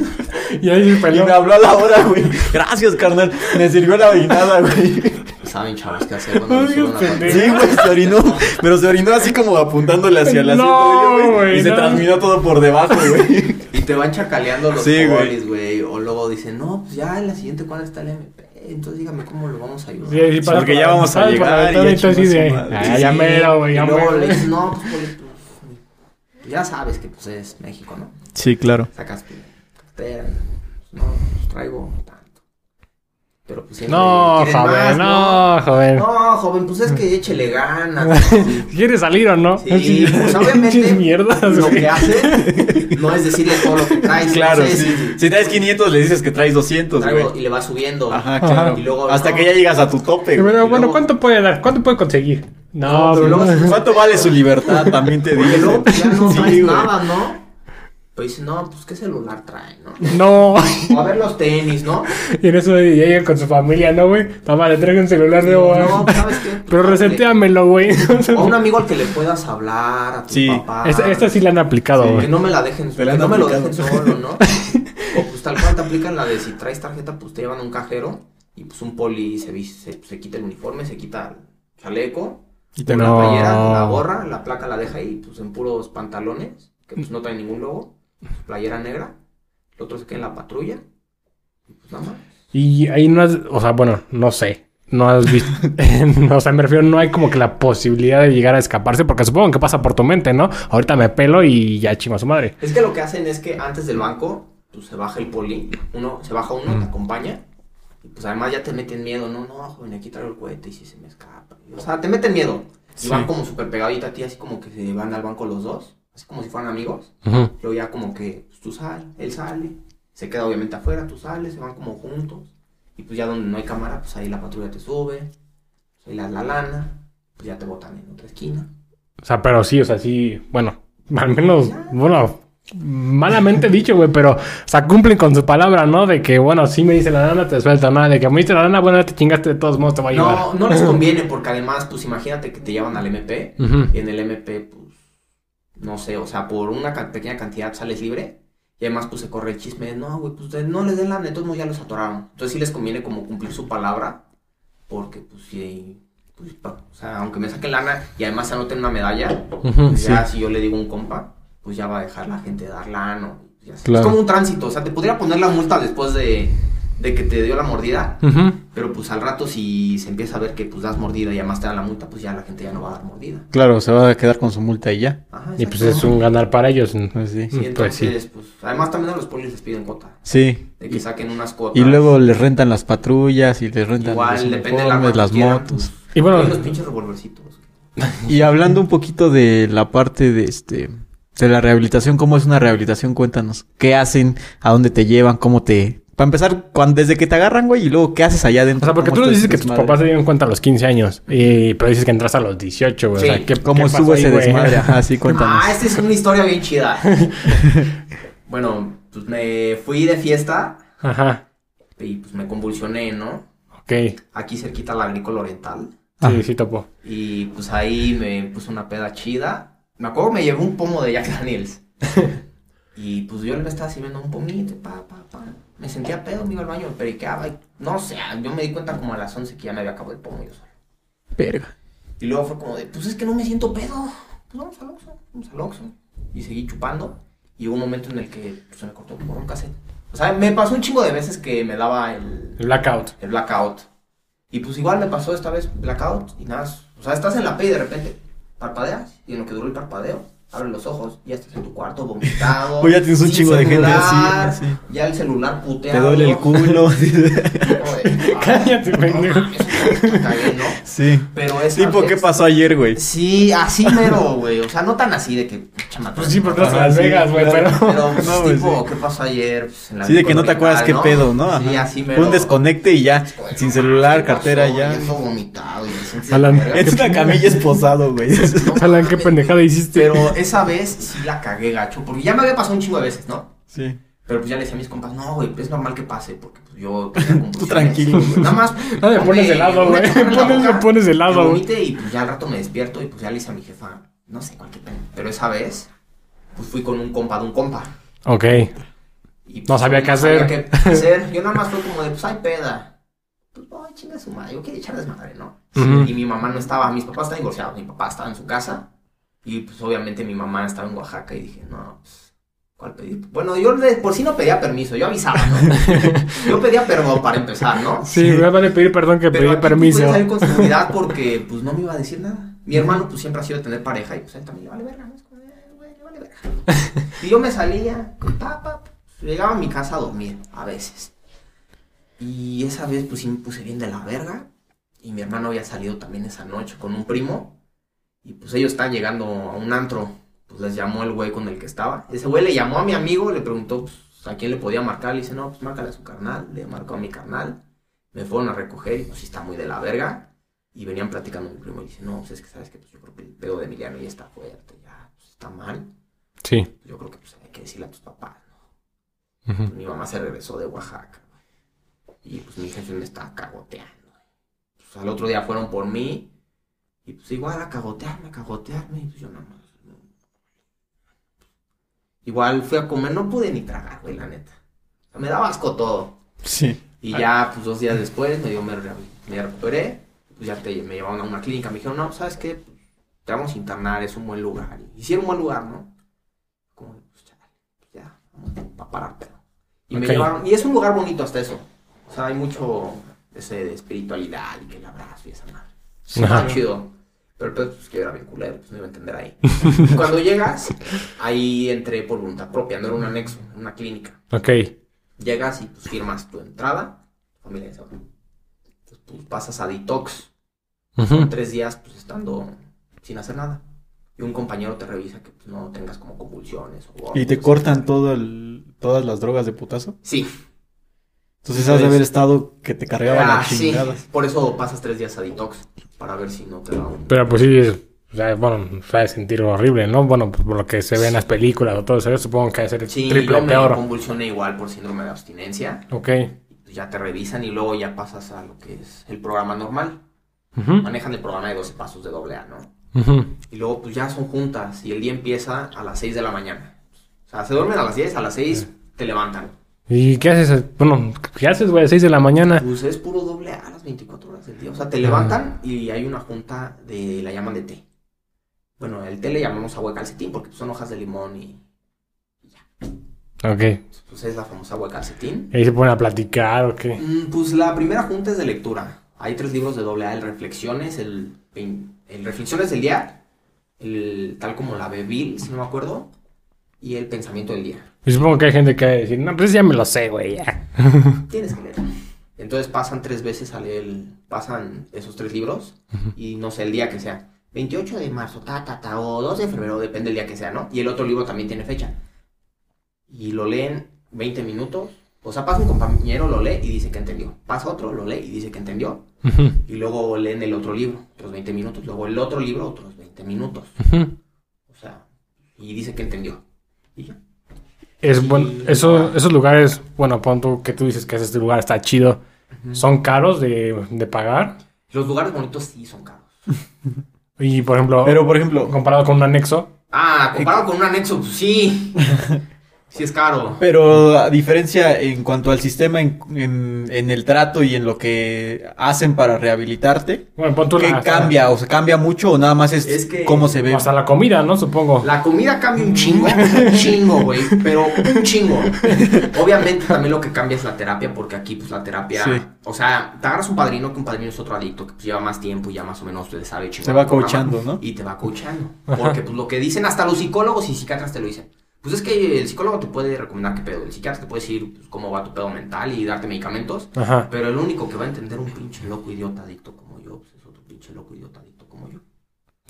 Y ahí se Y peleó. me habló a la hora, güey. Gracias, carnal. Me sirvió la orinada, güey. Saben, chavos, qué hacer cuando nos suben la pendejo. Sí, güey, se orinó. Pero se orinó así como apuntándole hacia la No, güey, Y se transminó todo por debajo, güey. Y te van chacaleando los Sí, güey. polis, güey. O luego dicen, no, pues ya en la siguiente cuadra está el MP. Entonces dígame cómo lo vamos a ayudar. Sí, sí, Porque por ya vamos a llegar y ya madre. "Ah, ya Sí, mero, güey, y ya luego mero". le dices, no, pues poli, pues, ya sabes que pues es México, ¿no? Sí, claro. Sacas cartera, no, pues traigo tanto. Pero pues siempre No, quieren joven, más, no, joven. No, joven, pues es que échele ganas. Sí. ¿Quieres salir o no? Sí, pues obviamente Pinches mierdas, lo güey. que hace no es decirle todo lo que traes. Claro, no sé, sí. si Si traes 500, le dices que traes 200, traigo güey. y le va subiendo. Ajá, claro. Y luego, Hasta no. que ya llegas a tu tope, güey. Pero bueno, luego- ¿cuánto puede dar? ¿Cuánto puede conseguir? No, No, pero pues, luego- no. ¿Cuánto vale su libertad? También te Porque digo. luego pues, ya no Sí, traes güey. nada, ¿no? Pero dice, no, pues qué celular trae, ¿no? No. O a ver los tenis, ¿no? y en eso ya llegan con su familia, ¿no, güey? Papá, le traigo un celular nuevo. no, güey. pues, ¿sabes qué? Pero reseteamelo, güey. O a un amigo al que le puedas hablar, a tu Sí, papá. Esta, esta sí la han aplicado, Sí. güey. Que no me la dejen, que no me lo dejen solo, ¿no? o pues tal cual te aplican la de si traes tarjeta, pues te llevan a un cajero y pues un poli se, vis- se, se quita el uniforme, se quita el chaleco, Y te- la No. playera, la gorra, la placa la deja ahí, pues en puros pantalones, que pues no traen ningún logo, playera negra, el otro se queda en la patrulla y pues nada más. Y ahí no has, o sea, bueno, no sé. No has visto, o sea, me refiero, no hay como que la posibilidad de llegar a escaparse, porque supongo que pasa por tu mente, ¿no? Ahorita me pelo y ya chingo a su madre. Es que lo que hacen es que antes del banco, pues se baja el poli, uno, se baja uno, Mm. te acompaña, y pues además ya te meten miedo, no, no, joven, aquí traigo el cohete y si se me escapa. O sea, te meten miedo. Y Sí. van como súper pegadita a ti, así como que se van al banco los dos, así como si fueran amigos. Ujú. Luego ya como que pues, tú sales, él sale, se queda obviamente afuera, tú sales, se van como juntos. Y pues ya donde no hay cámara, pues ahí la patrulla te sube, pues ahí das la lana, pues ya te botan en otra esquina. O sea, pero sí, o sea, sí, bueno, al menos, bueno, malamente dicho, güey, pero, o sea, cumplen con su palabra, ¿no? De que, bueno, si me dice la lana, te suelta nada. De que me dice la lana, bueno, te chingaste de todos modos, te va a llevar. No, no les conviene porque además, pues imagínate que te llevan al MP y en el MP, pues, no sé, o sea, por una ca- pequeña cantidad sales libre y además, pues se corre el chisme de, no, güey, pues de- no les den la todos modos ya los atoraron. Entonces sí les conviene como cumplir su palabra porque, pues, sí, pues, pa- o sea, aunque me saquen lana y además se anoten una medalla, pues sí. ya si yo le digo un compa, pues ya va a dejar la gente dar lana. o ya sé. Claro. Es como un tránsito, o sea, te podría poner la multa después de, de que te dio la mordida. Pero pues al rato si se empieza a ver que pues das mordida y además te dan la multa, pues ya la gente ya no va a dar mordida. Claro, se va a quedar con su multa y ya. Ajá, Y pues es un ganar para ellos. Pues sí. Sí, Pues entonces, sí. pues, además también a los polis les piden cuota. Sí. De que saquen unas cuotas. Y luego les rentan las patrullas y les rentan Igual, los depende de la las quieran, motos. pues, Y bueno- los pinches revolvercitos. Y hablando un poquito de la parte de este de la rehabilitación, ¿cómo es una rehabilitación? Cuéntanos. ¿Qué hacen? ¿A dónde te llevan? ¿Cómo te para empezar, cuando, desde que te agarran, güey, y luego qué haces allá O adentro. sea, porque tú ¿Cómo nos está dices que tus papás se dieron cuenta a los 15 años. Y, pero dices que entraste a los 18, güey. O Sí. sea, ¿qué, ¿Cómo ahí, ese güey? desmadre? Ajá, sí, cuéntanos. Ah, esta es una historia bien chida. bueno, pues me fui de fiesta Ajá. y pues me convulsioné, ¿no? Ok. Aquí cerquita la agrícola oriental. Sí, Ah. sí, topo. Y pues ahí me puse una peda chida. Me acuerdo que me llevé un pomo de Jack Daniels. y pues yo le estaba sirviendo un pomito, pa, pa, pa. Me sentía pedo, me iba al baño, me periqueaba. Y, no sé, yo me di cuenta como a las 11 que ya me había acabado el pomo yo solo. Verga. Y luego fue como de, pues es que no me siento pedo. Pues vamos al Oxxo, vamos al Oxxo. Y seguí chupando. Y hubo un momento en el que pues, se me cortó por un cassette. O sea, me pasó un chingo de veces que me daba el, El blackout. el blackout. Y pues igual me pasó esta vez blackout y nada. O sea, estás en la P y de repente parpadeas y en lo que duró el parpadeo, abres los ojos y ya estás en tu cuarto vomitado. Pues ya tienes un sin chingo de gente así, celular, sí. Ya el celular puteado. Te duele el culo. Cállate, pendejo. ¿no? sí. Pero es Tipo, ¿qué pasó ayer, güey? Sí, así mero, güey. O sea, no tan así de que. chama, Pues sí, porque en Las sí, Vegas, güey, pero... pero pues, No, güey, tipo, sí. ¿qué pasó ayer? Pues, en la Sí, de que no te acuerdas qué pedo, ¿no? Sí, Ajá. así Fue mero. un desconecte y ya. Güey, Sin no, celular, ¿qué cartera, pasó? ya. Ando vomitado y Alan. Es una camilla esposado, güey. No Alan, qué pendejada hiciste. Pero esa vez sí la cagué gacho, porque ya me había pasado un chingo de veces, ¿no? Sí. Pero pues ya le decía a mis compas, no, güey, es normal que pase, porque pues yo tenía convulsiones. tranquilo, güey. Nada más. No, me pones helado, güey. me pones helado, güey. y pues ya al rato me despierto y pues ya le hice a mi jefa, no sé, cualquier pena. Pero esa vez, pues fui con un compa de un compa. Ok. Y, pues, No sabía qué hacer. qué hacer. Yo nada más fue como de, pues hay peda. Pues, ay, chinga su madre. Yo quería echar desmadre, ¿no? Ujú. Y mi mamá no estaba, mis papás estaban divorciados. Mi papá estaba en su casa. Y pues obviamente mi mamá estaba en Oaxaca. Y dije, no, pues, ¿cuál pedir? Bueno, yo de por sí no pedía permiso. Yo avisaba, ¿no? yo pedía perdón para empezar, ¿no? Sí, me van a pedir perdón que Pero pues, permiso. salir con seguridad porque pues no me iba a decir nada. Mi hermano pues siempre ha sido de tener pareja y pues él también le vale verga, ¿no? Es como, eh, güey, le vale verga. y yo me salía, pa, pa, llegaba a mi casa a dormir a veces. Y esa vez pues sí me puse bien de la verga. Y mi hermano había salido también esa noche con un primo. Y pues ellos estaban llegando a un antro. Pues les llamó el güey con el que estaba. Ese güey le llamó a mi amigo, le preguntó pues, a quién le podía marcar. Le dice, no, pues márcale a su carnal. Le marcó a mi carnal. Me fueron a recoger y pues sí está muy de la verga. Y venían platicando mi primo y dice, no, pues es que sabes que pues, yo creo que el pedo de Emiliano ya está fuerte, ya pues, está mal. Sí. Yo creo que pues, hay que decirle a tus papás, ¿no? Mi mamá se regresó de Oaxaca. Y pues mi jefe me estaba cagoteando. Pues, al otro día fueron por mí. Y pues igual a cagotearme, a cagotearme. Y pues yo nada más. no. Igual fui a comer, no pude ni tragar, güey, la neta. O sea, me daba asco todo. Sí. Y ya, pues dos días después, me, dio, me, me recuperé. Pues ya te, me llevaron a una clínica. Me dijeron, no, ¿sabes qué? Pues, te vamos a internar, es un buen lugar. Y sí era un buen lugar, ¿no? Como, pues, chale, pues ya, vamos a parar, pero. Y me llevaron, y es un lugar bonito hasta eso. O sea, hay mucho ese de espiritualidad y que el abrazo y esa madre. Está chido. Pero el pedo es que yo era bien culero, pues no iba a entender ahí. Cuando llegas, ahí entré por voluntad propia, no era un anexo, una clínica. Ok. Llegas y pues firmas tu entrada, familia de Entonces pues pasas a detox, Ujú. tres días pues estando sin hacer nada. Y un compañero te revisa que pues, no tengas como convulsiones o ¿Y te cortan todo el, todas las drogas de putazo? Sí. Entonces has de haber estado que te cargaba Ah, la sí. chingada. Por eso pasas tres días a detox, para ver si no te da un... Pero pues sí, es- o sea, bueno, de sentir horrible, ¿no? Bueno, pues, por lo que se ve en las películas o todo eso, supongo que ha de ser Sí, triple yo me peor. convulsioné igual por síndrome de abstinencia. Ok. Ya te revisan y luego ya pasas a lo que es el programa normal. Ujú. Manejan el programa de 12 pasos de doble A, ¿no? Ujú. Y luego pues ya son juntas y el día empieza a las 6 de la mañana. O sea, se duermen a las 10, a las 6 te levantan. ¿Y qué haces? Bueno, ¿qué haces, güey? A 6 de la mañana. Pues es puro doble A las 24 horas del día. O sea, te levantan y hay una junta de, la llaman de té. Bueno, el té le llamamos agua de calcetín porque son hojas de limón y Ok. pues es la famosa agua de calcetín. Y ahí se ponen a platicar, ¿o qué? Mm, Pues la primera junta es de lectura. Hay tres libros de doble A, el Reflexiones, el, el Reflexiones del Día, el tal como la Bebil, si no me acuerdo, y el Pensamiento del Día. Y supongo que hay gente que va a decir, no, pues ya me lo sé, güey, ya. Tienes que leer. Entonces pasan tres veces a leer, el- pasan esos tres libros y no sé, el día que sea. 28 de marzo, ta, ta, ta, o 2 de febrero, depende del día que sea, ¿no? Y el otro libro también tiene fecha. Y lo leen 20 minutos. O sea, pasa un compañero, lo lee y dice que entendió. Pasa otro, lo lee y dice que entendió. Y luego leen el otro libro, otros 20 minutos. Luego el otro libro, otros 20 minutos. O sea, y dice que entendió. Y ya. Es bueno, eso, esos lugares, bueno, pon tú que tú dices que este lugar está chido, ¿son caros de, de pagar? Los lugares bonitos sí son caros. Y, por ejemplo, Pero, por ejemplo, comparado con un anexo, Ah, comparado con un anexo, pues sí. Sí es caro. pero a diferencia en cuanto al sistema, en, en- en el trato y en lo que hacen para rehabilitarte, bueno, pon tú ¿qué la- cambia? ¿O se cambia mucho o nada más es, Es que- cómo se ve? Hasta la comida, ¿no? Supongo. La comida cambia un chingo, un chingo, güey, pero un chingo. Obviamente también lo que cambia es la terapia, porque aquí pues la terapia, Sí. o sea, te agarras un padrino que un padrino es otro adicto que pues, lleva más tiempo y ya más o menos le sabe chingar Se va el programa, coachando, ¿no? Y te va coachando, porque pues lo que dicen hasta los psicólogos y psiquiatras te lo dicen. Pues es que el psicólogo te puede recomendar qué pedo, el psiquiatra te puede decir pues, cómo va tu pedo mental y darte medicamentos, Ajá. pero el único que va a entender un pinche loco idiota adicto como yo, pues es otro pinche loco idiota adicto como yo.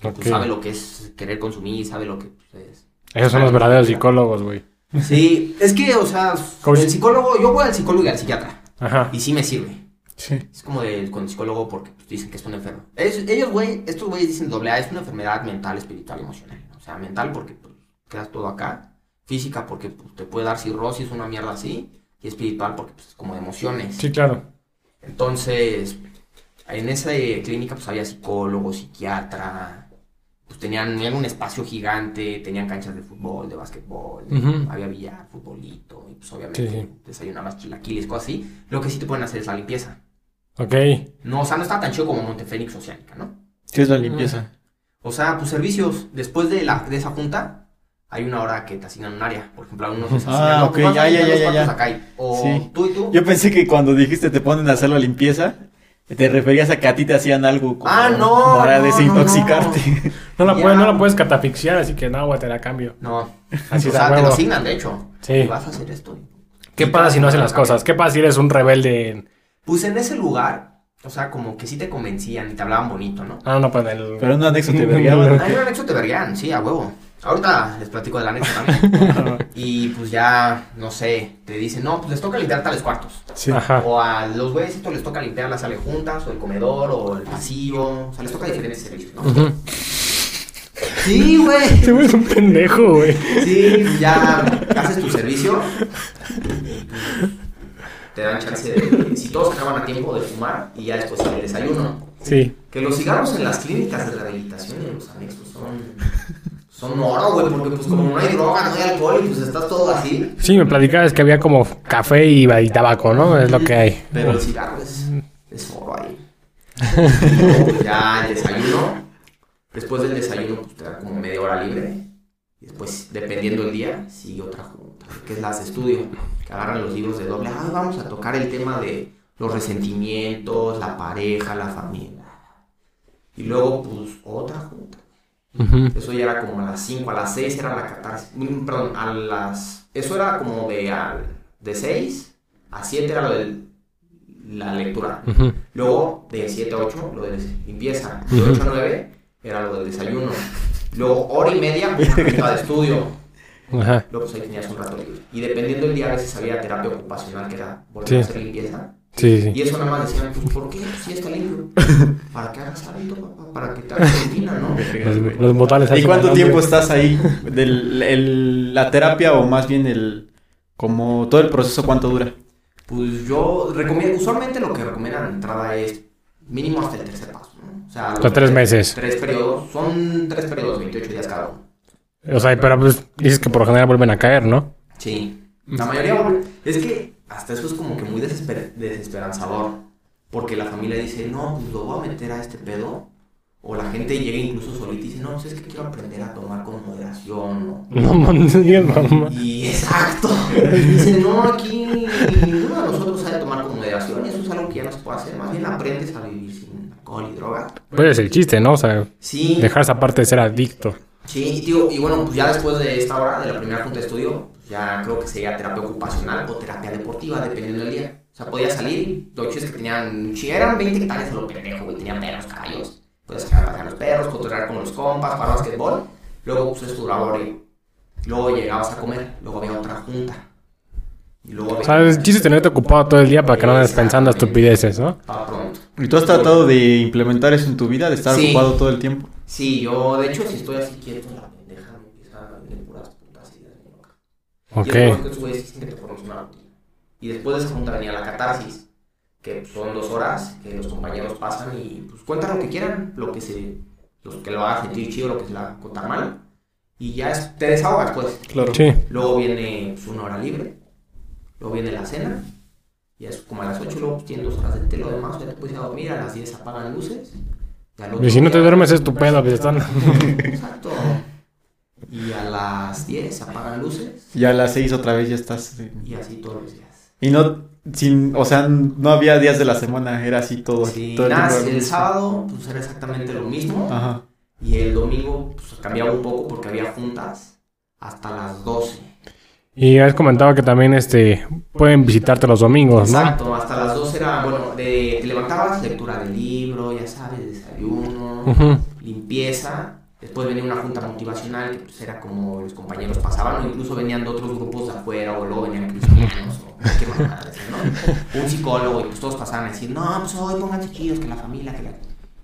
Ok. Pues sabe lo que es querer consumir, sabe lo que pues, es Esos son los verdaderos psicólogos, güey. Sí, es que, o sea, ¿Cómo el psicólogo, yo voy al psicólogo y al psiquiatra. Ajá. Y sí me sirve. Sí. Es como de, con el psicólogo porque pues, dicen que es un enfermo. Es- ellos, güey, estos güeyes dicen doble A, es una enfermedad mental, espiritual, emocional. O sea, mental porque pues, quedas todo acá. Física porque pues, te puede dar cirrosis, una mierda así. Y espiritual porque pues, es como de emociones. Sí, claro. Entonces, en esa clínica pues había psicólogo, psiquiatra, pues tenían, tenían un espacio gigante, tenían canchas de fútbol, de básquetbol, había billar, futbolito, y pues obviamente Sí, sí. desayunabas chilaquiles, cosas así. Lo que sí te pueden hacer es la limpieza. Ok. No, o sea, no está tan chido como Montefénix Oceánica, ¿no? ¿Qué es la limpieza? O sea, pues servicios, después de, la, de esa junta, hay una hora que te asignan un área. Por ejemplo, a unos les Ah, asignan, no, ok, pues vas a ya, ya, ya, acá O Sí. tú y tú. Yo pensé que cuando dijiste te ponen a hacer la limpieza, te referías a que a ti te hacían algo como Ah, no, para no, desintoxicarte. No la, puedes, no la puedes catafixiar, así que no, güey, te la cambio. No. Así o sea, te lo asignan, de hecho. Sí. Y vas a hacer esto. ¿Qué pasa si no hacen las cosas? ¿Qué pasa si eres un rebelde? en- Pues en ese lugar, o sea, como que sí te convencían y te hablaban bonito, ¿no? Ah, no, pues el... Pero en un anexo te vergueaban. Hay un anexo te verguean, sí, a huevo. Ahorita les platico del anexo también. y pues ya, no sé, te dicen, no, pues les toca limpiar tales cuartos. Sí. Ajá. O a los güeyes esto les toca limpiar la sala de juntas, o el comedor, o el pasillo. O sea, les toca diferentes servicios, ¿no? Sí, güey. Este güey es un pendejo, güey. Sí, ya haces tu servicio. Te dan chance de. Si todos acaban a tiempo de fumar y ya después el desayuno. Sí. Que los cigarros en las clínicas de rehabilitación y en los anexos son. Son oro, güey, porque pues como no hay droga, no hay alcohol y pues estás todo así. Sí, me platicabas que había como café y, y tabaco, ¿no? Es lo que hay. Pero el cigarro es, es oro ahí. Luego, ya el desayuno. Después del desayuno, pues te da como media hora libre. Y después, dependiendo del día, sigue otra junta, que es las de estudio. Que agarran los libros de doble. Ah, vamos a tocar el tema de los resentimientos, la pareja, la familia. Y luego, pues, otra junta. Ujú. Eso ya era como a las 5, a las 6 era la catarsis. Mm, Perdón, a las. Eso era como de, al- de 6 a 7 era lo de la lectura. Ujú. Luego de 7 a 8 lo de limpieza. De 8 a 9 era lo del desayuno. Luego hora y media una de estudio. Ajá. Luego pues ahí tenías un rato libre. Y dependiendo del día a veces había terapia ocupacional que era volver Sí. a hacer limpieza. Sí, sí. Y eso nada más decían, pues ¿por qué? Sí está limpio. Para que hagas hábito, papá. Para que te hagas rutina, ¿no? Los, los botales ¿Y cuánto tiempo estás ahí? Del, el- la terapia o más bien el... Como todo el proceso, ¿cuánto dura? Pues yo recomiendo, usualmente lo que recomiendan de entrada es mínimo hasta el tercer paso, ¿no? O sea, Hasta tres meses. Tres periodos, son tres periodos, 28 días cada uno. O sea, pero pues dices que por lo general vuelven a caer, ¿no? Sí. La mayoría, vuelve- es que hasta eso es como que muy desesper- desesperanzador, porque la familia dice, no, pues lo voy a meter a este pedo, o la gente llega incluso solita y dice, no, pues es que quiero aprender a tomar con moderación, ¿no? No mames, mamá. Y exacto. Dice, no, aquí ninguno de nosotros sabe tomar con moderación y eso es algo que ya no se puede hacer. Más bien aprendes a vivir sin alcohol y droga. Pues es el chiste, ¿no? O sea, Sí, dejar esa parte de ser adicto. Sí, y, digo, y bueno, pues ya después de esta hora, de la primera junta de estudio, pues ya creo que sería terapia ocupacional o terapia deportiva, dependiendo del día. O sea, podía salir, los chicos que tenían, si eran 20 hectáreas a lo pendejo, güey, tenían perros, caballos. Puedes sacar a pasear a los perros, cotorrear con los compas, jugar basquetbol. Luego, pues eso duraba hora y Luego llegabas a comer, luego había otra junta. Y luego O sea, el chiste es tenerte ocupado todo el día para que no andes pensando estupideces, ¿no? Para pronto. ¿Y tú has tratado de implementar eso en tu vida? ¿De estar Sí. ocupado todo el tiempo? Sí, yo, de hecho, si estoy así quieto, la pendeja me empieza a venir puras putas ideas locas. Ok. Y es porque esos güeyes dicen que te formas una rutina. Y después de esa junta venía la catarsis, que son dos horas que los compañeros pasan y pues cuentan lo que quieran, lo que se, los que lo haga sentir chido, lo que se la contar mal. Y ya es- te desahogas, pues. Claro. Sí. Luego viene pues, una hora libre. Luego viene la cena. Y es como a las 8, luego pues, tienes dos horas de té, lo demás, ya te puedes ir a dormir, a las 10 apagan luces. Y Y si no te duermes es tu pedo, están... Exacto. Y a las 10 apagan luces. Ya a las seis otra vez ya estás... Y así todos los días. Y no... Sin, o sea, no había días de la semana, era así todo. Sí, todo el nada, tiempo. el sábado pues era exactamente lo mismo. Ajá. Y el domingo pues cambiaba un poco porque había juntas hasta las 12. Y has comentado que también este pueden visitarte los domingos, ¿no? Exacto, hasta las 12 era, bueno, de, te levantabas, lectura del libro, ya sabes, limpieza. Después venía una junta motivacional que pues era como los compañeros pasaban o incluso venían de otros grupos de afuera o luego venían cristianos o qué mamadas, ¿no? Un psicólogo y pues todos pasaban a decir, no, pues hoy pónganse chidos, que la familia, que la...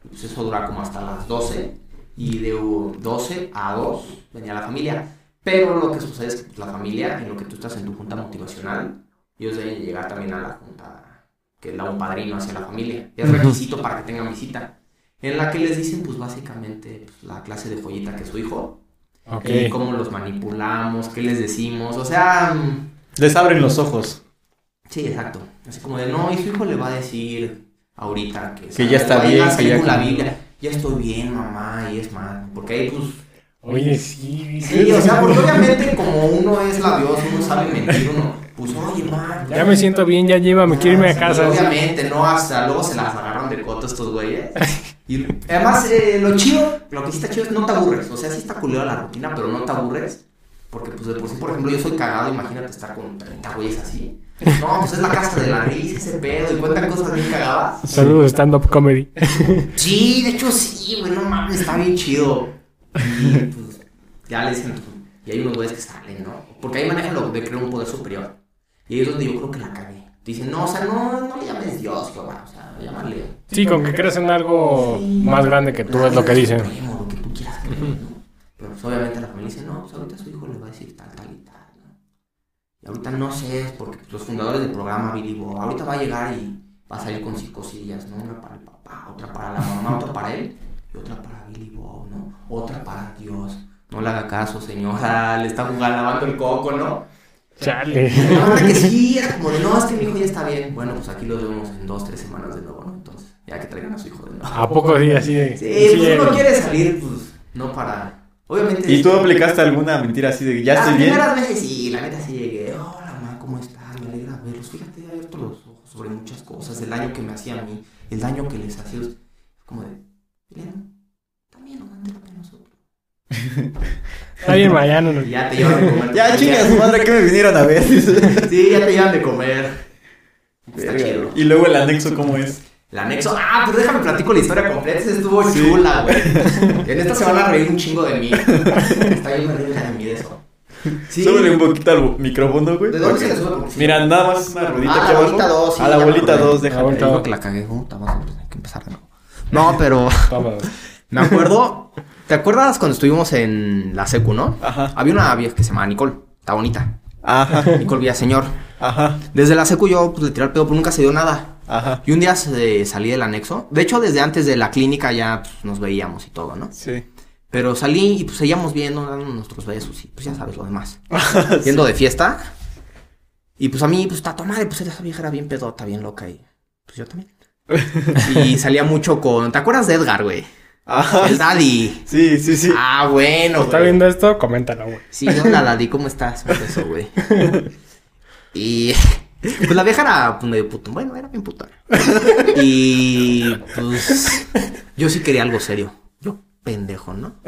Pues eso dura como hasta las 12 y de uh, 12 a 2 venía la familia. Pero lo que sucede es que pues, la familia, en lo que tú estás en tu junta motivacional, ellos deben llegar también a la junta que da un padrino hacia la familia. Es requisito para que tengan visita. En la que les dicen, pues básicamente, pues, la clase de joyita que es su hijo. Ok. Y cómo los manipulamos, qué les decimos. O sea, mm, Les abren los ojos. sí, exacto. Así como de, no, y su hijo le va a decir ahorita que, Que ya está bien, que ya la. Biblia. Ya estoy bien, mamá, y es mal. Porque ahí, pues, Oye, sí. Sí, o sea, porque obviamente como uno es labioso, uno sabe mentir, uno, pues oye, man. Ya me siento bien, ya llévame, quiero irme a Sí, casa. Obviamente, no, hasta luego se las agarran de coto estos güeyes. Y además, eh, lo chido, lo que sí está chido es no te aburres. O sea, sí está culero la rutina, pero no te aburres. Porque, pues, de por sí, por ejemplo, yo soy cagado, imagínate estar con 30 güeyes así. No, pues es la casa de la risa, ese pedo, y cuentan cosas bien cagadas. Saludos, stand-up comedy. Sí, de hecho sí, güey, no mames, está bien chido. Y pues ya le dicen, y hay unos güeyes que salen, ¿no? Porque ahí manejan lo de crear un poder superior. Y ahí es donde yo creo que la cagué. Dicen, no, o sea, no, no le llames Dios, Jehová, o sea, llamarle. Sí, con que creas en algo Sí. más grande que tú, es lo que dicen. Supremo, lo que tú quieras creer, ¿no? Pero pues obviamente la familia dice, no, pues ahorita su hijo le va a decir tal, tal y tal, ¿no? Y ahorita no sé, porque pues, los fundadores del programa Billy Bob, ahorita va a llegar y va a salir con sus cosillas, ¿no? Una para el papá, otra para la mamá, otra para él y otra para Billy Bob, ¿no? Otra para Dios. No le haga caso, señora, le está jugando lavando el coco, ¿no? Chale. No, que sí, era como de, no, es que mi hijo ya está bien. Bueno, pues aquí lo vemos en dos, tres semanas de nuevo, ¿no? Entonces, ya que traigan a su hijo de nuevo. ¿A poco sí, así de? Sí, pues uno quiere salir, pues, no para... Obviamente... ¿Y tú aplicaste alguna mentira así de que ya Las estoy bien? primeras veces sí, la neta sí llegué. Hola, mamá, ¿cómo estás? Me alegra verlos. Fíjate, he abierto los ojos sobre muchas cosas, el daño que me hacía a mí, el daño que les hacía. a ustedes. Como de, también nos dan terapia a nosotros. Está bien, mañana. no- ya te llevan de comer. Ya, chinga su madre que me vinieron a ver. Sí, ya te llevan de comer. Está Verga, chido. Y luego el anexo, ¿cómo es? El anexo, ah, pero déjame platico la historia completa, esa estuvo Sí. chula, güey. En esta se van a reír un chingo de mí. Está bien riendo de mí de eso. Sí. Súbele un poquito al micrófono, güey. ¿De dónde se le sube? Mira, nada más una ruedita Ah, aquí la abajo. bolita dos, sí, a la ya me bolita acordé. 2, La déjame. bolita Dijo que la cagué, puta, vamos a- hay que empezar de nuevo. No, pero Vamos. me acuerdo. ¿Te acuerdas cuando estuvimos en la secu, no? Ajá. Había una vieja que se llama Nicole. Está bonita. Ajá, Nicole Villaseñor. ajá, Desde la secu yo pues, le tiré el pedo, pero nunca se dio nada. ajá. Y un día salí del anexo. De hecho, desde antes de la clínica ya pues, nos veíamos y todo, ¿no? Sí. Pero salí y pues seguíamos viendo, dando nuestros besos y pues ya sabes lo demás. Yendo de fiesta. Y pues a mí, pues está madre, pues esa vieja era bien pedota, bien loca y pues yo también. y salía mucho con... ¿Te acuerdas de Edgar, güey? Ajá. El Daddy. Sí, sí, sí. Ah, bueno, ¿Está viendo esto? Coméntalo, güey. Sí, hola Daddy, ¿cómo estás? Un beso, güey. Y pues la vieja era pues, medio puto. Bueno, era bien puta. Y pues yo sí quería algo serio. Yo pendejo, ¿no?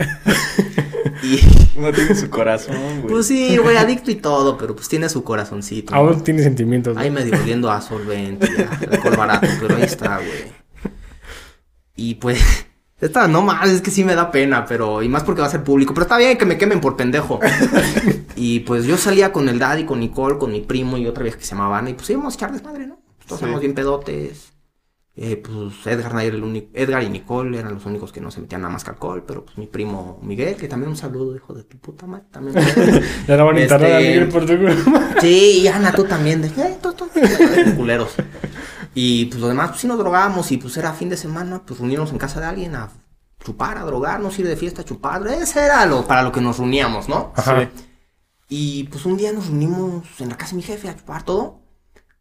Y Uno tiene su corazón, güey. pues sí, güey, adicto y todo, pero pues tiene su corazoncito. ¿no? Aún tiene sentimientos. Ahí medio oliendo a solvente, a alcohol barato, pero ahí está, güey. Y pues, esta no más, es que sí me da pena, pero, y más porque va a ser público, pero está bien que me quemen por pendejo. y pues yo salía con el daddy, con Nicole, con mi primo y otra vieja que se llamaba Ana, y pues íbamos a echar desmadre, ¿no? Todos Sí. éramos bien pedotes. Eh, pues Edgar, era el único, Edgar y Nicole eran los únicos que no se metían nada más que alcohol, pero pues mi primo Miguel, que también un saludo, hijo de tu puta madre, también. Ya la van a internar a Este- Miguel por tu. Sí, y Ana, tú también. De, "Eh, tú, tú". culeros. Y pues lo demás, pues sí nos drogábamos y pues era fin de semana, pues reunirnos en casa de alguien a chupar, a drogarnos, ir de fiesta a chupar. Ese era lo para lo que nos reuníamos, ¿no? Ajá. Y pues un día nos reunimos en la casa de mi jefe a chupar todo.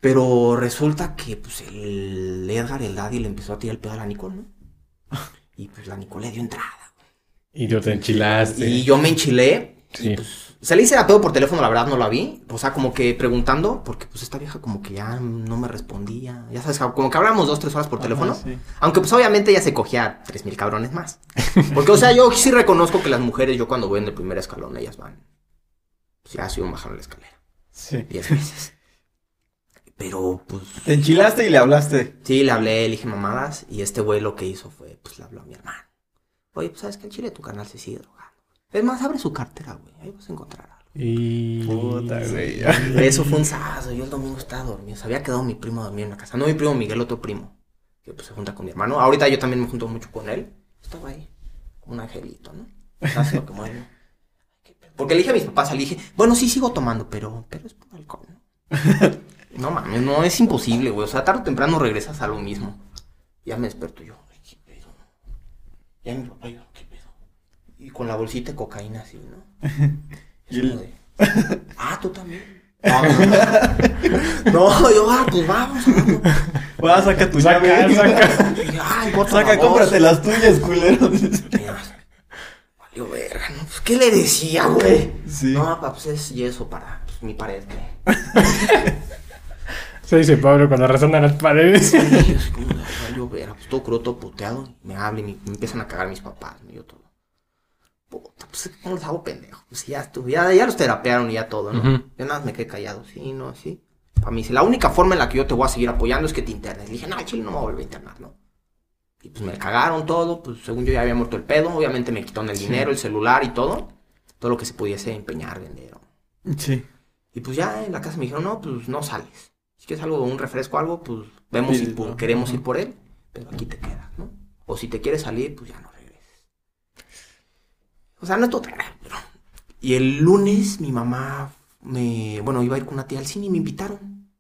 Pero resulta que pues el Edgar, el daddy, le empezó a tirar el pedo a la Nicole, ¿no? Y pues la Nicole le dio entrada. Y tú te enchilaste. Y yo me enchilé. Sí. Y pues salí a pedo por teléfono, la verdad no la vi. O sea, como que preguntando, porque pues esta vieja como que ya no me respondía. Ya sabes, como que hablamos dos, tres horas por teléfono. sí. Aunque pues obviamente ella se cogía tres mil cabrones más. Porque, o sea, yo sí reconozco que las mujeres, yo cuando voy en el primer escalón, ellas van. Pues ya si un bajar la escalera. Sí. Diez veces. Pero pues. Te enchilaste y le hablaste. Sí, le hablé, le dije mamadas. Y este güey lo que hizo fue, pues le habló a mi hermano. Oye, pues sabes que el chile de tu canal se sigue drogando. Es más, abre su cartera, güey. Ahí vas a encontrar algo. Y... Puta, güey. Eso fue un sábado. Yo el domingo estaba dormido. Se había quedado mi primo a dormir en la casa. No mi primo Miguel, otro primo. Que pues se junta con mi hermano. Ahorita yo también me junto mucho con él. Estaba ahí. como Un angelito, ¿no? Hace lo que mueve. Porque le dije a mis papás, le dije, bueno, sí sigo tomando, pero, pero es por alcohol, ¿no? No mames, no, es imposible, güey. O sea, tarde o temprano regresas a lo mismo. Ya me desperto yo. Ay, qué pedo. Ya mi papá, yo. Y con la bolsita de cocaína así, ¿no? Es Y el- de, ah, tú también. No, no, yo, ah, pues vamos. vamos. Va, saca tu Saca, llave. saca. Ay, Saca, cómprate las tuyas, culero. Valió verga, ¿no? Pues, ¿qué le decía, güey? Sí. No, papá, pues es yeso para pues, mi pared, güey. Se dice Pablo cuando resonan las paredes. Y yo valió verga, pues todo crudo, todo puteado. Me hablan y me empiezan a cagar mis papás, yo todo. Puta, pues ¿cómo les hago pendejo? Pues ya estuve, ya, ya los terapearon y ya todo, ¿no? Ujú. Yo nada más me quedé callado, sí, no, sí. Para mí, si la única forma en la que yo te voy a seguir apoyando es que te internes. Le dije, no, chile, no me voy a volver a internar, ¿no? Y pues me cagaron todo, pues según yo ya había muerto el pedo, obviamente me quitaron el dinero, el celular y todo. Todo lo que se pudiese empeñar, vender. ¿no? Sí. Y pues ya en la casa me dijeron, no, pues no sales. Si quieres algo, un refresco algo, pues vemos si Pides, pu- ¿no? queremos ir por él, pero aquí te quedas, ¿no? O si te quieres salir, pues ya no. O sea, no es grave, pero... Y el lunes mi mamá me... Bueno, iba a ir con una tía al cine y me invitaron.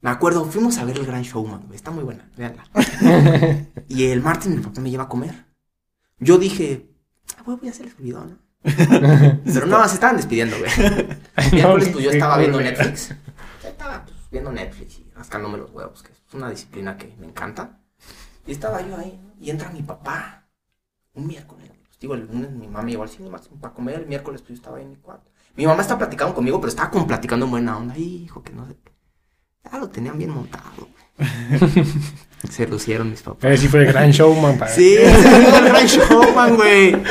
Me acuerdo, fuimos a ver el Gran Showman. Está muy buena, véanla. y el martes mi papá me lleva a comer. Yo dije, ah, güey, voy a hacer el olvidó, ¿no? Pero no, se estaban despidiendo, güey. El miércoles, pues yo estaba viendo Netflix. Yo estaba pues, viendo Netflix y rascándome los huevos, que es una disciplina que me encanta. Y estaba yo ahí, ¿no? y entra mi papá. Un miércoles. Pues, digo, el lunes mi mamá me llevó al cine para comer. El miércoles, pues yo estaba ahí en mi cuarto. Mi mamá está platicando conmigo, pero estaba como platicando en buena onda. Hijo, que no sé. Ya lo tenían bien montado. Se lucieron mis papás. Ese sí fue el gran showman. Para... Sí, ese fue el gran showman, güey.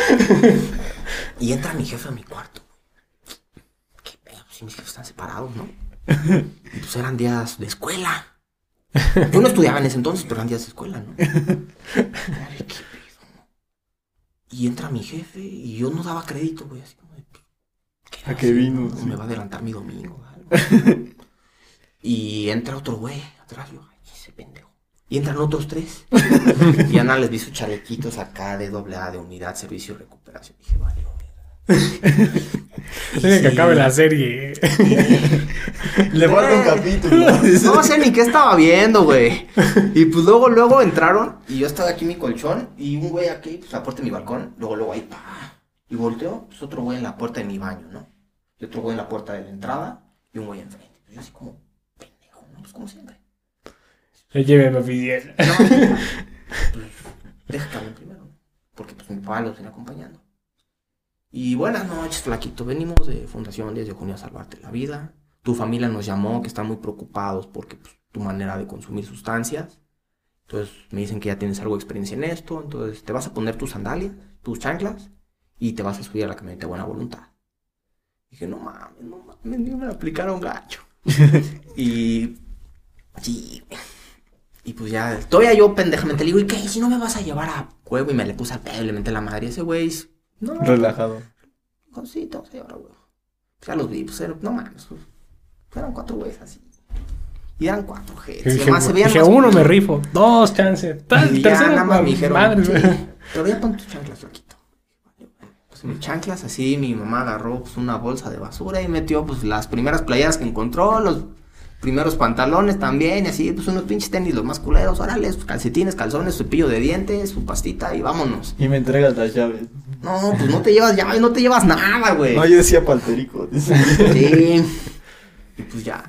Y entra mi jefe a mi cuarto. ¿Qué pedo? Si mis jefes están separados, ¿no? Y pues eran días de escuela. Yo no estudiaba en ese entonces, pero eran días de escuela, ¿no? Ay, qué. Y entra mi jefe y yo no daba crédito, güey. Así como de, ¿qué ¿A qué vino? No, Sí. Me va a adelantar mi domingo. y entra otro güey atrás. Yo, ay, ese pendejo. Y entran otros tres. y Ana les vi sus chalequitos acá de doble A, de unidad, servicio y recuperación. dije, vale, Tiene que acabe la serie. Le falta un capítulo. No sé ni qué estaba viendo, güey. Y pues luego, luego entraron y yo estaba aquí en mi colchón y un güey aquí, pues a la puerta de mi balcón, luego, luego ahí, pa. Y volteo, pues otro güey en la puerta de mi baño, ¿no? Y otro güey en la puerta de la entrada y un güey enfrente. Yo así como, pendejo, ¿no? Pues como siempre. Lléveme oficial. No, pues, deja que hablen primero. Porque pues mi papá los viene acompañando. Y buenas noches, flaquito. Venimos de Fundación 10 de junio a salvarte la vida. Tu familia nos llamó, que están muy preocupados porque pues, tu manera de consumir sustancias. Entonces me dicen que ya tienes algo de experiencia en esto. Entonces te vas a poner tus sandalias, tus chanclas y te vas a subir a la camioneta de buena voluntad. Dije, no mames, no mames, ni me aplicaron gacho. y sí, y pues ya, todavía yo pendejamente le digo, ¿y qué? ¿Y si no me vas a llevar a huevo? Y me le puse al pedo, le menté la madre. Ese güey, no, Relajado. dijo, sí, te vas a llevar. Pues ya los vi, pues eran- no mames, pues, eran cuatro güeyes así. Y eran cuatro. Y Dije, además se veían dije, más- uno me rifo, dos chances, tal, tercero, nada más me dijeron, madre, sí, güey. pero ya pon tus chanclas, flaquito. Pues mis chanclas así, mi mamá agarró pues, una bolsa de basura y metió pues las primeras playeras que encontró, los primeros pantalones también, y así, pues unos pinches tenis, los más culeros, órale, sus calcetines, calzones, su cepillo de dientes, su pastita y vámonos. Y me entregas las llaves. No, pues no te llevas llaves, no te llevas nada, güey. No, yo decía palterico. Sí. Y pues ya.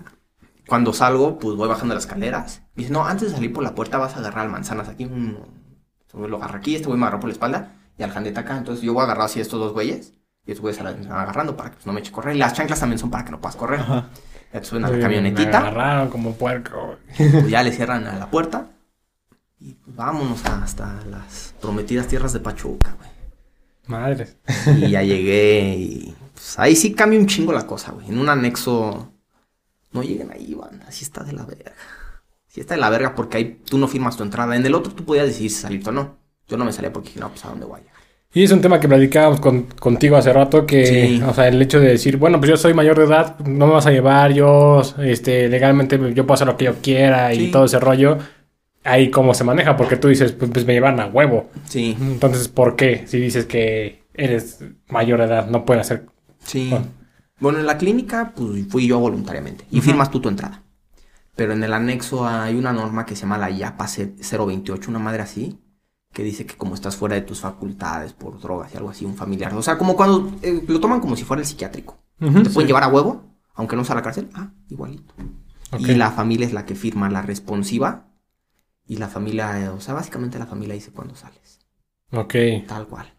Cuando salgo, pues voy bajando las escaleras. Me dice, no, antes de salir por la puerta vas a agarrar al manzanas aquí. Entonces, lo agarro aquí, este güey me agarró por la espalda y al jandeta acá. Entonces yo voy a agarrar así a estos dos güeyes y estos güeyes se las están agarrando para que pues, no me eche a correr. Y las chanclas también son para que no puedas correr. Ajá. Ya te suben a la Me camionetita, agarraron como puerco. güey. pues ya le cierran a la puerta y pues vámonos hasta las prometidas tierras de Pachuca, güey. Madres. Y ya llegué y pues, ahí sí cambia un chingo la cosa, güey. En un anexo no lleguen ahí, van. Así está de la verga. Sí está de la verga porque ahí tú no firmas tu entrada. En el otro tú podías decidir si salirte o no. Yo no me salía porque dije, no, pues a dónde voy a llegar. Y es un tema que platicábamos con- contigo hace rato, que, Sí. o sea, el hecho de decir, bueno, pues yo soy mayor de edad, no me vas a llevar, yo, este, legalmente yo puedo hacer lo que yo quiera y todo ese rollo, ahí cómo se maneja, porque tú dices, pues, pues me llevan a huevo. Sí, Entonces, ¿por qué? Si dices que eres mayor de edad, no pueden hacer... sí. Bueno. Bueno, en la clínica, pues fui yo voluntariamente. Y firmas tú tu entrada. Pero en el anexo hay una norma que se llama la IAPA 028, una madre así, que dice que como estás fuera de tus facultades por drogas y algo así, un familiar. O sea, como cuando eh, lo toman como si fuera el psiquiátrico. Te pueden llevar a huevo, aunque no sea a la cárcel. Ah, igualito. Y la familia es la que firma la responsiva. Y la familia, eh, o sea, básicamente la familia dice cuándo sales. Ok. Tal cual.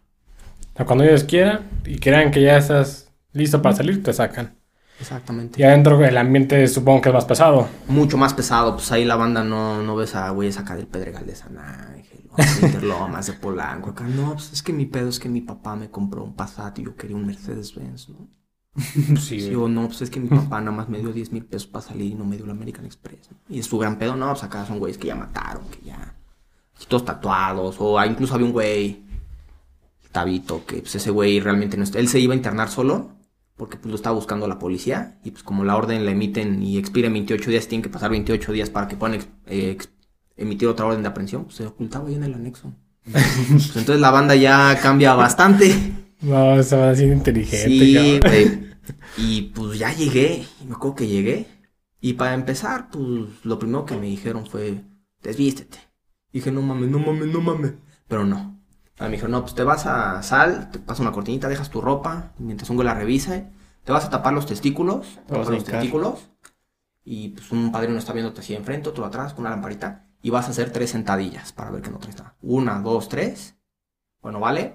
O sea, cuando ellos quieran y crean que ya estás listo para salir, te sacan. Exactamente. Y adentro el ambiente supongo que es más pesado. Mucho más pesado, pues ahí la banda no, no ves a güeyes acá del Pedregal de San Ángel, o de Interlomas, de Polanco, acá. No, pues es que mi pedo es que mi papá me compró un Passat y yo quería un Mercedes-Benz, ¿no? Sí, Sí, o no, pues es que mi papá nada más me dio 10 mil pesos para salir y no me dio la American Express. ¿no? Y es su gran pedo, no, pues acá son güeyes que ya mataron, que ya. Todos tatuados, o ah, incluso había un güey, el Tabito, que pues ese güey realmente no está. Él se iba a internar solo, porque pues lo estaba buscando la policía, y pues como la orden la emiten y expira en 28 días, tienen que pasar 28 días para que puedan eh, emitir otra orden de aprehensión, pues se ocultaba ahí en el anexo. Pues entonces la banda ya cambia bastante. No, se va a decir inteligente. Sí, güey. Y pues ya llegué. Me acuerdo que llegué. Y para empezar, pues lo primero que me dijeron fue, desvístete. Dije, no mames, no mames, no mames. Pero no. Ah, Me dijeron, no, pues te vas a sal, te pasas una cortinita, dejas tu ropa, mientras un güey la revisa. Te vas a tapar los testículos, los testículos. Y pues un padrino está viéndote así enfrente, otro atrás, con una lamparita. Y vas a hacer tres sentadillas para ver que no traes nada. Una, dos, tres. Bueno, vale.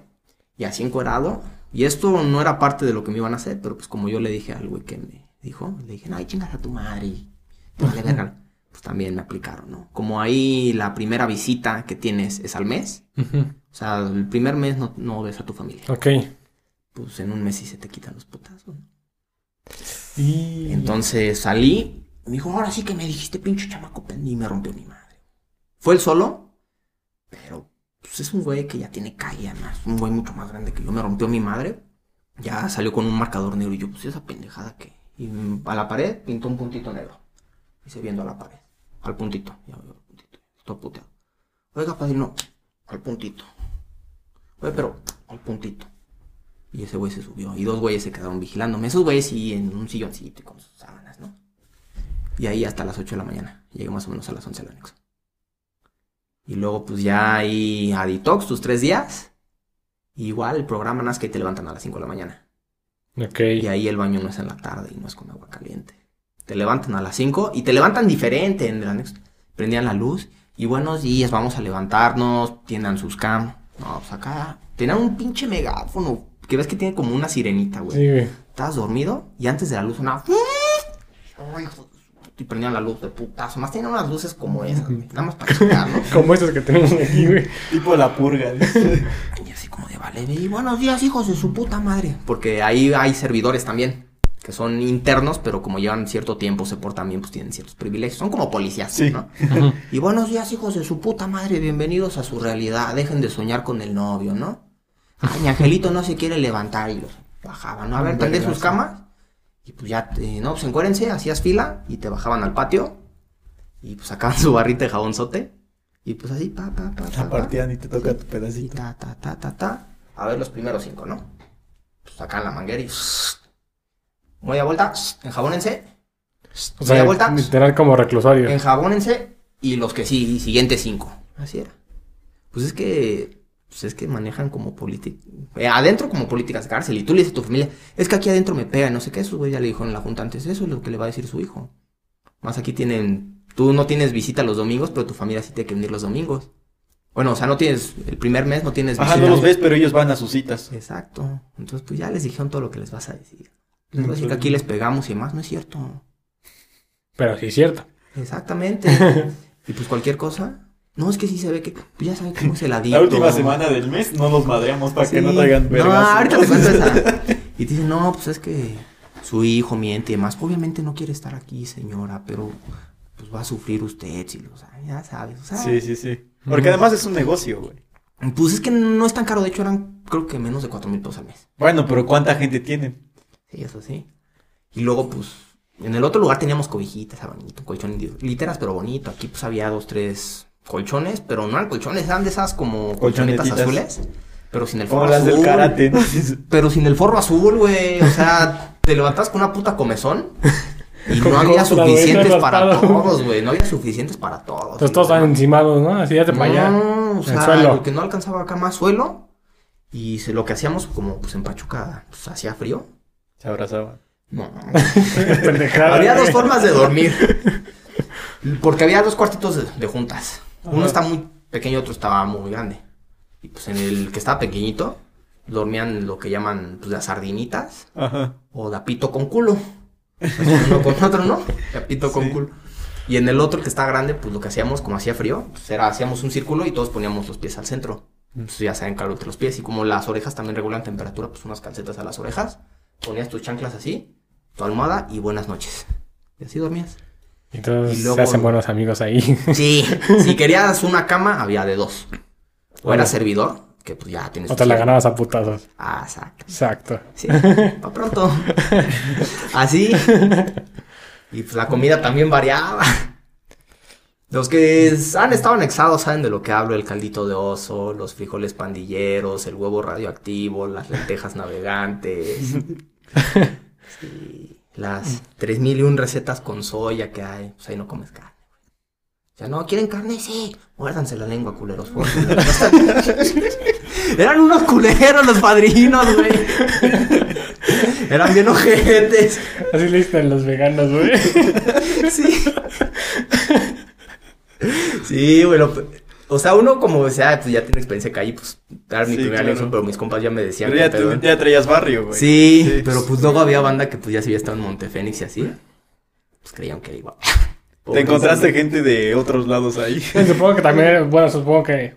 Y así encuerado. Y esto no era parte de lo que me iban a hacer, pero pues como yo le dije al güey que me dijo, le dije, ay, chingas a tu madre. te Vale, verga. Pues también me aplicaron, ¿no? Como ahí la primera visita que tienes es al mes. O sea, el primer mes no, no ves a tu familia. Ok. Pues en un mes sí se te quitan los putazos. Y... Entonces salí, me dijo, ahora sí que me dijiste pinche chamaco pen-". y me rompió mi madre. Fue el solo, pero pues es un güey que ya tiene calle, además, un güey mucho más grande que yo, me rompió mi madre. Ya salió con un marcador negro y yo, pues esa pendejada que... Y mm, a la pared pintó un puntito negro. Y se viendo a la pared, al puntito, ya veo al puntito, estoy puteado. Oiga, padrino, al puntito. Oye, pero al puntito. Y ese güey se subió. Y dos güeyes se quedaron vigilándome. Esos güeyes sí en un silloncito y con sus sábanas, ¿no? Y ahí hasta las 8 de la mañana. Llegué más o menos a las 11 del anexo. Y luego pues ya ahí a detox tus tres días. Y igual el programa nada más que te levantan a las 5 de la mañana. Ok. Y ahí el baño no es en la tarde y no es con agua caliente. Te levantan a las 5 y te levantan diferente en el. Prendían la luz y buenos días, vamos a levantarnos, tiendan sus cam. No, pues acá tenían un pinche megáfono que ves que tiene como una sirenita, güey. Sí, güey. Estabas dormido y antes de la luz sonaba. Ay, hijo Y prendían la luz de putazo. Más tenían unas luces como esas, güey. Nada más para checar, ¿no? Como estos que tenemos aquí, güey. Tipo la purga. Y así como de vale, y buenos días, hijos de su puta madre. Porque ahí hay servidores también, que son internos, pero como llevan cierto tiempo, se portan bien, pues tienen ciertos privilegios. Son como policías, Sí. ¿no? Y buenos días, hijos de su puta madre, bienvenidos a su realidad. Dejen de soñar con el novio, ¿no? Ay, mi angelito no se quiere levantar y los bajaban, ¿no? A ver, tendé sus camas. Y pues ya, te- no, pues encuérense, hacías fila y te bajaban al patio. Y pues sacaban su barrita de jabonzote. Y pues así, pa, pa, pa, pa, La pa. partían y te toca tu Y pedacito. ta, ta, ta, ta, ta. A ver los primeros cinco, ¿no? Pues sacan la manguera y... Media vuelta, enjabónense. O Media sea, vuelta, literal como reclusorio. enjabónense. Y los que sí, siguientes cinco. Así era. Pues es que... Pues es que manejan como política... adentro como políticas de cárcel. Y tú le dices a tu familia, es que aquí adentro me pega, no sé qué. Eso, güey, ya le dijo en la junta antes. Eso es lo que le va a decir su hijo. Más aquí tienen... Tú no tienes visita los domingos, pero tu familia sí tiene que venir los domingos. Bueno, o sea, no tienes... El primer mes no tienes Ajá, visita. no los ves, pero ellos van a sus citas. Exacto. Entonces, pues ya les dijeron todo lo que les vas a decir. Les voy a decir que aquí les pegamos y demás, no es cierto. Pero sí es cierto. Exactamente. y pues cualquier cosa. No, es que sí se ve que. Pues ya saben cómo es el adicto. La última semana del mes no los madreamos para que no traigan No, vergas. ahorita te cuento esa. Y te dicen, no, pues es que su hijo miente y demás. Obviamente no quiere estar aquí, señora, pero pues va a sufrir usted, si lo sabe, ya sabes. O sea, Sí, sí, sí. Porque además es un negocio, güey. Pues es que no es tan caro. De hecho, eran creo que menos de cuatro mil pesos al mes. Bueno, pero ¿cuánta gente tienen? Sí, eso sí. Y luego, pues, en el otro lugar teníamos cobijitas, era bonito, colchón literas, pero bonito. Aquí, pues, había dos, tres colchones, pero no eran colchones, eran de esas como colchonetas azules, pero sin el Como forro las azul. del karate, ¿no? Pero sin el forro azul, güey. O sea, te levantas con una puta comezón y no había suficientes para todos, güey. No había suficientes para todos. Entonces todos estaban encimados, ¿no? Así ya te para allá. No, o sea, suelo. lo que no alcanzaba acá más suelo. Y se- lo que hacíamos, como pues en Pachuca, pues hacía frío. Se abrazaban. No, Pendejada, había dos formas de dormir. Porque había dos cuartitos de, de juntas. Uno Ajá. está muy pequeño, otro estaba muy grande. Y pues en el que estaba pequeñito, dormían lo que llaman pues las sardinitas Ajá. o de apito con culo. Así uno con otro, ¿no? De apito con Sí. culo. Y en el otro que está grande, pues lo que hacíamos, como hacía frío, pues era, hacíamos un círculo y todos poníamos los pies al centro. Entonces ya saben calor entre los pies. Y como las orejas también regulan temperatura, pues unas calcetas a las orejas. Ponías tus chanclas así, tu almohada y buenas noches. Y así dormías. Entonces Y luego- se hacen buenos amigos ahí. Sí, si querías una cama, había de dos. O Bueno. era servidor, que pues ya tienes o te la ganabas a putazos. Ah, exacto. Exacto. Sí, pa' pronto. Así. Y pues la comida también variaba. Los que han estado anexados saben de lo que hablo, el caldito de oso, los frijoles pandilleros, el huevo radioactivo, las lentejas navegantes. Sí, las 3001 recetas con soya que hay, pues ahí no comes carne. güey. O sea, no, ¿quieren carne? Sí. Muérdanse la lengua, culeros. por. Eran unos culeros los padrinos, güey. Eran bien ojetes. Así le dicen los veganos, güey. Sí. Sí, bueno, o sea, uno como sea, pues ya tiene experiencia calle, pues era mi Sí, primer claro. anexo, pero mis compas ya me decían Pero ya, ya traías barrio, güey. Sí, pero pues luego había banda que pues ya se había estado en Montefénix y así. Pues creían que era igual. Te encontraste gente de otros lados ahí. Supongo que también, bueno, supongo que.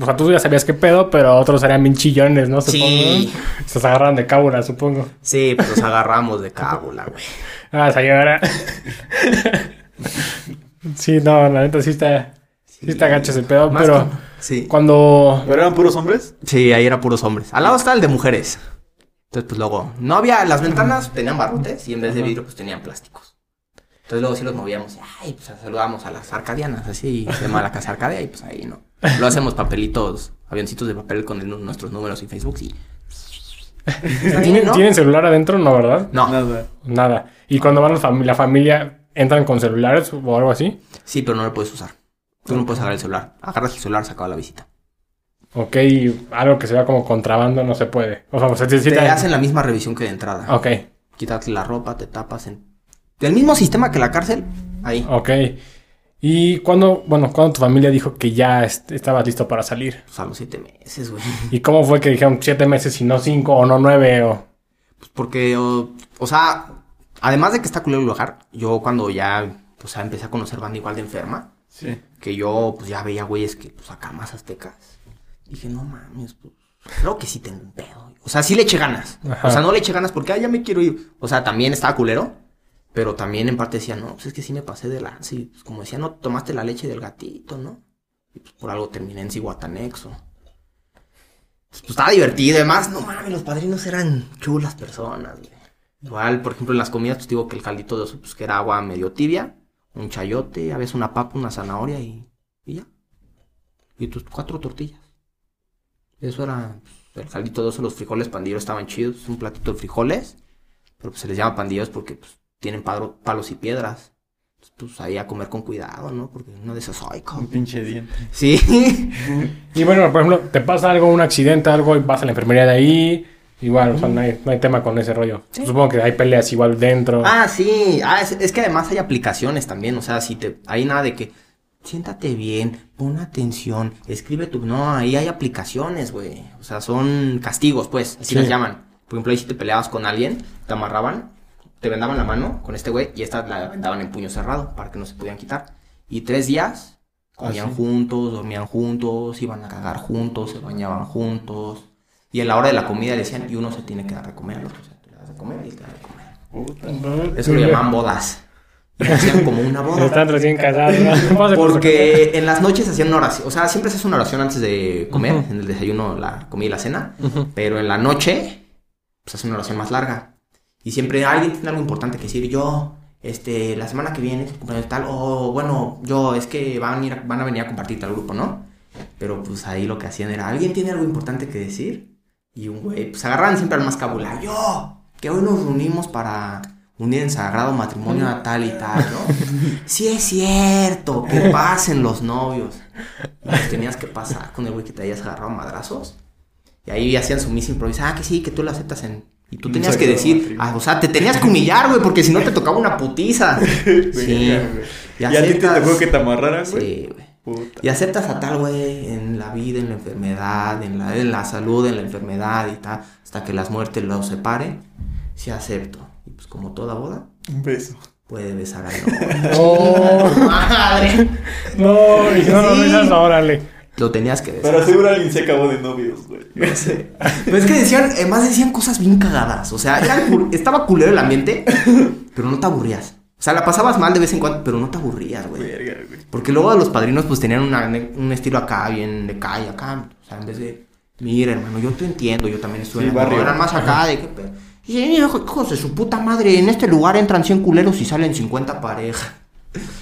O sea, tú ya sabías qué pedo, pero otros eran bien chillones, ¿no? Supongo. Sí. Se agarran de cábula, supongo. Sí, pues nos agarramos de cábula, güey. Ah, era. sí, no, la neta sí está. Sí, está gacho ese pedo, Más pero. Sí. Cuando. ¿Pero eran puros hombres? Sí, ahí era puros hombres. Al lado estaba el de mujeres. Entonces, pues luego, no había, las ventanas tenían barrotes y en vez de vidrio, pues tenían plásticos. Entonces luego sí los movíamos. Ay, pues saludamos a las arcadianas, así, se llama la casa arcadia y pues ahí no. Lo hacemos papelitos, avioncitos de papel con el- nuestros números y Facebook y... ¿Tienen, ¿no? ¿Tienen celular adentro? No, ¿verdad? No, Nada. Nada. Y cuando van la, fami- la familia, ¿entran con celulares o algo así? sí, pero no lo puedes usar. Tú no puedes agarrar el celular. Agarras el celular, se acaba la visita. Ok, algo que se vea como contrabando no se puede. O sea, se Te hacen la misma revisión que de entrada. Ok, Quitarte la ropa, te tapas en... El mismo sistema que la cárcel, ahí. ok. ¿Y cuando, bueno, cuando tu familia dijo que ya est- estabas listo para salir? Pues a los siete meses, güey. ¿Y cómo fue que dijeron siete meses y no cinco o no nueve o...? Pues porque, o, o sea, además de que está culero el lugar, yo cuando ya, o sea, empecé a conocer banda igual de enferma, Sí. que yo, pues ya veía güeyes que, pues acá más aztecas. Dije, no mames, pues, creo que sí tengo un pedo. O sea, sí le eché ganas. Ajá. O sea, no le eché ganas porque, ah, ya me quiero ir. O sea, también estaba culero, pero también en parte decía, no, pues es que sí me pasé de lanza. Y pues como decía, no tomaste la leche del gatito, ¿no? Y pues por algo terminé en Cihuatanexo. Pues estaba divertido, además, no mames, los padrinos eran chulas personas, güey. Igual, por ejemplo, en las comidas, pues digo que el caldito de oso, pues que era agua medio tibia, un chayote, a veces una papa, una zanahoria y, y ya. Y tus cuatro tortillas. Eso era pues, el caldito de oso, los frijoles pandilleros estaban chidos, un platito de frijoles, pero pues se les llama pandilleros porque pues tienen padro- palos y piedras. Pues, pues ahí a comer con cuidado, ¿no? Porque uno de esos, ay, Un pinche diente. Sí. Y bueno, por ejemplo, te pasa algo, un accidente, algo, y vas a la enfermería de ahí. Igual, o sea, no hay, no hay tema con ese rollo. Supongo que hay peleas igual dentro. Ah, sí. Ah, es, es que además hay aplicaciones también. O sea, si te. Hay nada de que. Siéntate bien, pon atención, escribe tu. No, ahí hay aplicaciones, güey. O sea, son castigos, pues. Así Sí. las llaman. Por ejemplo, ahí si te peleabas con alguien, te amarraban, te vendaban la mano con este güey y esta la vendaban en puño cerrado para que no se podían quitar. Y tres días comían Ah, sí. juntos, dormían juntos, iban a cagar juntos, se bañaban juntos. Y en la hora de la comida decían, y uno se tiene que dar de comer al otro. O sea, tú le das de comer y él te da de comer. Eso lo llamaban bodas. Y hacían como una boda. Están recién casados. Porque en las noches hacían una oración. O sea, siempre se hace una oración antes de comer. En el desayuno, la comida y la cena. Pero en la noche, pues hace una oración más larga. Y siempre alguien tiene algo importante que decir. Yo, este, la semana que viene, cumpleaños tal. O bueno, yo, es que van a, ir a- van a venir a compartir al grupo, ¿no? Pero pues ahí lo que hacían era. ¿Alguien tiene algo importante que decir? Y un güey, pues agarraban siempre al más cabula. Yo, que hoy nos reunimos para unir en sagrado matrimonio a tal y tal, ¿no? sí es cierto, que pasen los novios. Pues tenías que pasar con el güey que te hayas agarrado madrazos. Y ahí hacían su misa improvisada. Ah, que sí, que tú lo aceptas en... Y tú tenías que decir, ah, o sea, te tenías que humillar, güey, porque si no te tocaba una putiza. Sí. Güey. Y ¿Y a ti te tocó que te amarraran, güey? Sí, güey. Puta. Y aceptas a tal güey en la vida, en la enfermedad, en la, en la salud, en la enfermedad y tal, hasta que las muertes los separen. Sí acepto. Y pues como toda boda, Un beso. puede besar al novio. ¡Oh! ¡Madre! No, y no lo Sí. besas, órale. Lo tenías que besar. Pero seguro alguien se acabó de novios, güey. No sé. Pero es que decían, además decían cosas bien cagadas. O sea, estaba culero el ambiente, pero no te aburrías. O sea, la pasabas mal de vez en cuando, pero no te aburrías, güey. Verga, güey. Porque luego los padrinos pues tenían una- un estilo acá, bien de calle, acá. O sea, en vez de, mira hermano, yo te entiendo, yo también estuve Sí, en barrio. Eran más acá de que... Y hijo- hijos de su puta madre, en este lugar entran 100 culeros y salen 50 parejas.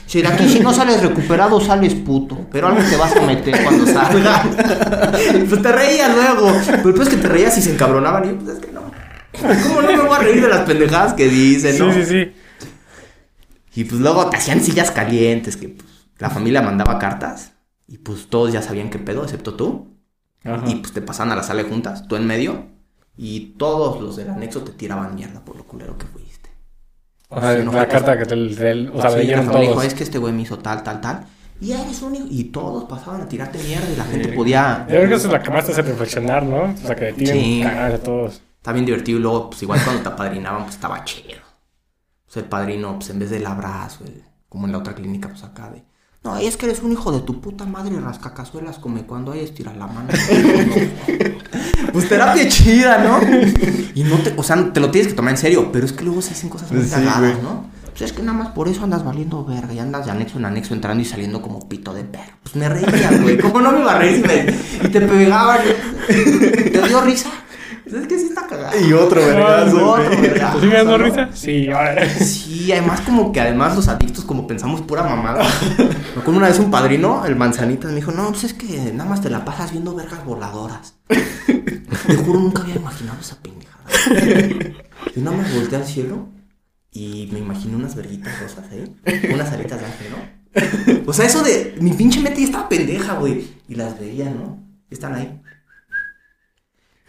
Si de aquí si no sales recuperado, sales puto. Pero algo te vas a meter cuando salgas. pues te reías luego. Pero pues que te reías y se encabronaban. Y yo, pues es que no. ¿Cómo no me voy a reír de las pendejadas que dicen, no? Sí, sí, sí. Y pues luego te hacían sillas calientes, que pues, la familia mandaba cartas. Y pues todos ya sabían qué pedo, excepto tú. Ajá. Y pues te pasaban a la sala juntas, tú en medio. Y todos los del anexo te tiraban mierda por lo culero que fuiste. O sea, no la carta que te, te- o sea, Sí, leyeron la familia dijo, todos. es que este güey me hizo tal, tal, tal. Y eres un hijo. Y todos pasaban a tirarte mierda y la gente podía... Yo creo que eso es la que más te hace reflexionar, ¿no? O sea, que te tienen Sí. a todos. Está bien divertido y luego, pues igual cuando te apadrinaban, pues estaba chido. Pues el padrino, pues en vez del abrazo, el- como en la otra clínica, pues acá de... No, es que eres un hijo de tu puta madre, rascacazuelas, come cuando hay estirar la mano. pues terapia chida, ¿no? Y no te, o sea, te lo tienes que tomar en serio, pero es que luego se dicen cosas muy Sí, cagadas. ¿no? Pues es que nada más por eso andas valiendo verga y andas de anexo en anexo entrando y saliendo como pito de perro. Pues me reía, güey. ¿Cómo no me iba a reír y te pegaban? ¿Te dio risa? Pues es que sí está cagado. Y otro vergazo, otro güey. vergazo, ¿Te sigue dando ¿no? risa? Sí, ahora. Sí, además como que además los adictos como pensamos pura mamada. Me acuerdo una vez un padrino, el manzanitas, me dijo, no, pues es que nada más te la pasas viendo vergas voladoras. Te juro, nunca había imaginado esa pendejada. Y nada más volteé al cielo y me imaginé unas verguitas rosas ahí. Unas alitas de ángel, ¿no? O sea, eso de... Mi pinche mente ya estaba pendeja, güey. Y las veía, ¿no? Están ahí.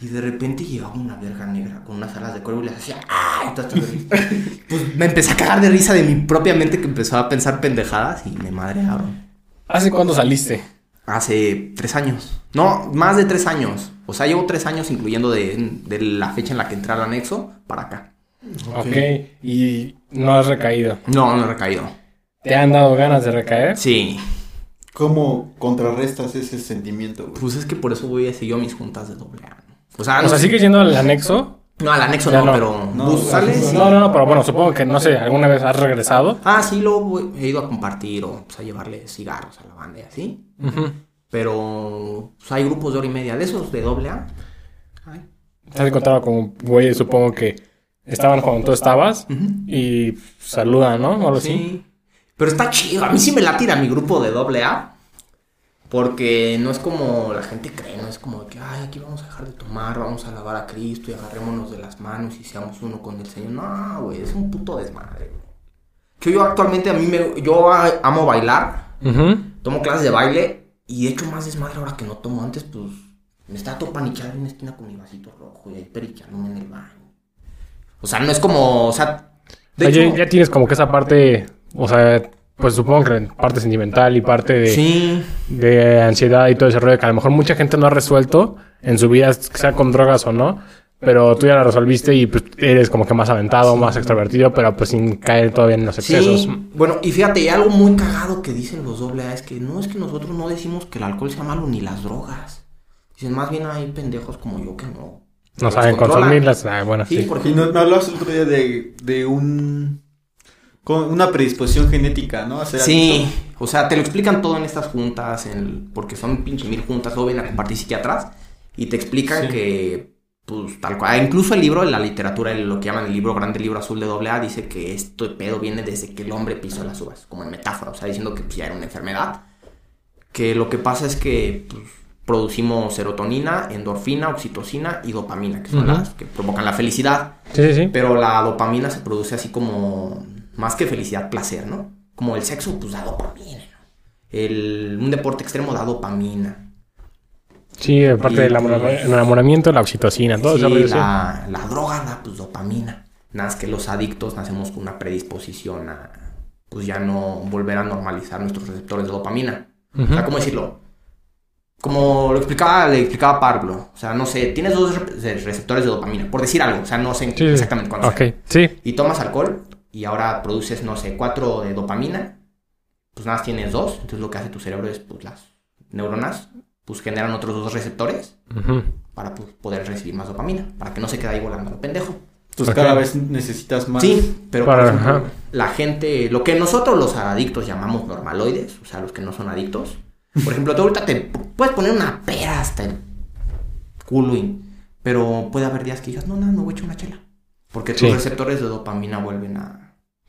Y de repente llegaba una verga negra con unas alas de cuervo y les hacía verguitas. Pues me empecé a cagar de risa de mi propia mente que empezó a pensar pendejadas y me madrearon. ¿Hace cuándo saliste? Hace tres años. No, más de tres años. O sea, llevo tres años incluyendo de, de la fecha en la que entré al anexo para acá. Ok. Y no has recaído. No, no he recaído. ¿Te han dado ganas de recaer? Sí. ¿Cómo contrarrestas ese sentimiento, güey? Pues es que por eso voy a seguir a mis juntas de doble A. O sea, O no, sea, sé- ¿sigues yendo al anexo? no, al anexo no, no. pero No, sales No, no, no, pero bueno, supongo que, no sé, ¿alguna vez has regresado? Ah, sí, luego voy- he ido a compartir o pues, a llevarle cigarros a la banda y así. Pero pues, hay grupos de hora y media de esos de doble A. Ay. Te has encontrado con güeyes, supongo que estaban cuando tú estabas y saludan, ¿no? O algo así. Sí. Pero está chido. A mí sí me la tira mi grupo de doble A. Porque no es como la gente cree, no es como que, ay, aquí vamos a dejar de tomar, vamos a alabar a Cristo y agarrémonos de las manos y seamos uno con el Señor. No, güey, es un puto desmadre, güey. Que yo actualmente a mí me, yo amo bailar, tomo clases de baile y he hecho más desmadre ahora que no tomo. Antes, pues, me estaba todo panichado en una esquina con mi vasito rojo y ahí perichándome en el baño. O sea, no es como, o sea, de hecho- ya tienes como que esa parte, o sea, pues supongo que parte sentimental y parte de, sí, de ansiedad y todo ese rollo que a lo mejor mucha gente no ha resuelto en su vida, sea con drogas o no, pero tú ya la resolviste y pues eres como que más aventado, más extrovertido, pero pues sin caer todavía en los excesos. Sí, bueno, y fíjate, y algo muy cagado que dicen los doble A es que no es que nosotros no decimos que el alcohol sea malo ni las drogas. Dicen, más bien hay pendejos como yo que no. No saben controlan. consumirlas. Ah, bueno, Sí, sí. por Y ejemplo. no, no hablabas el otro día de, de un... Con una predisposición genética, ¿no? A ser Sí, adicto. o sea, te lo explican todo en estas juntas, en- porque son pinche mil juntas, luego vienen a compartir psiquiatras y te explican Sí. que, pues tal cual, incluso el libro, la literatura, el- lo que llaman el libro grande, el libro azul de doble A, dice que esto de pedo viene desde que el hombre pisó las uvas, como en metáfora, o sea, diciendo que pues, ya era una enfermedad. Que lo que pasa es que pues, producimos serotonina, endorfina, oxitocina y dopamina, que son las que provocan la felicidad. Sí, sí, sí. Pero la dopamina se produce así como más que felicidad, placer, ¿no? Como el sexo, pues da dopamina. ¿no? El, un deporte extremo da dopamina. Sí, aparte del pues, enamoramiento, la oxitocina, todo Sí, sí. la, la droga da pues dopamina. Nada más que los adictos nacemos con una predisposición a pues ya no volver a normalizar nuestros receptores de dopamina. O sea, ¿cómo decirlo? Como lo explicaba, le explicaba Pablo. O sea, no sé, tienes dos re- receptores de dopamina, por decir algo. O sea, no sé Sí, exactamente cuántos. Ok, sí. y tomas alcohol y ahora produces, no sé, cuatro de dopamina, pues nada más tienes dos. Entonces lo que hace tu cerebro es, pues las neuronas, pues generan otros dos receptores para pues, poder recibir más dopamina, para que no se quede ahí volando lo pendejo. Entonces cada vez necesitas más. Sí, pero Para- por ejemplo, la gente, lo que nosotros los adictos llamamos normaloides, o sea, los que no son adictos. Por ejemplo, tú ahorita te puedes poner una pera hasta el culo, y- pero puede haber días que digas, no, no, me voy a echar una chela. Porque tus Sí. receptores de dopamina vuelven a,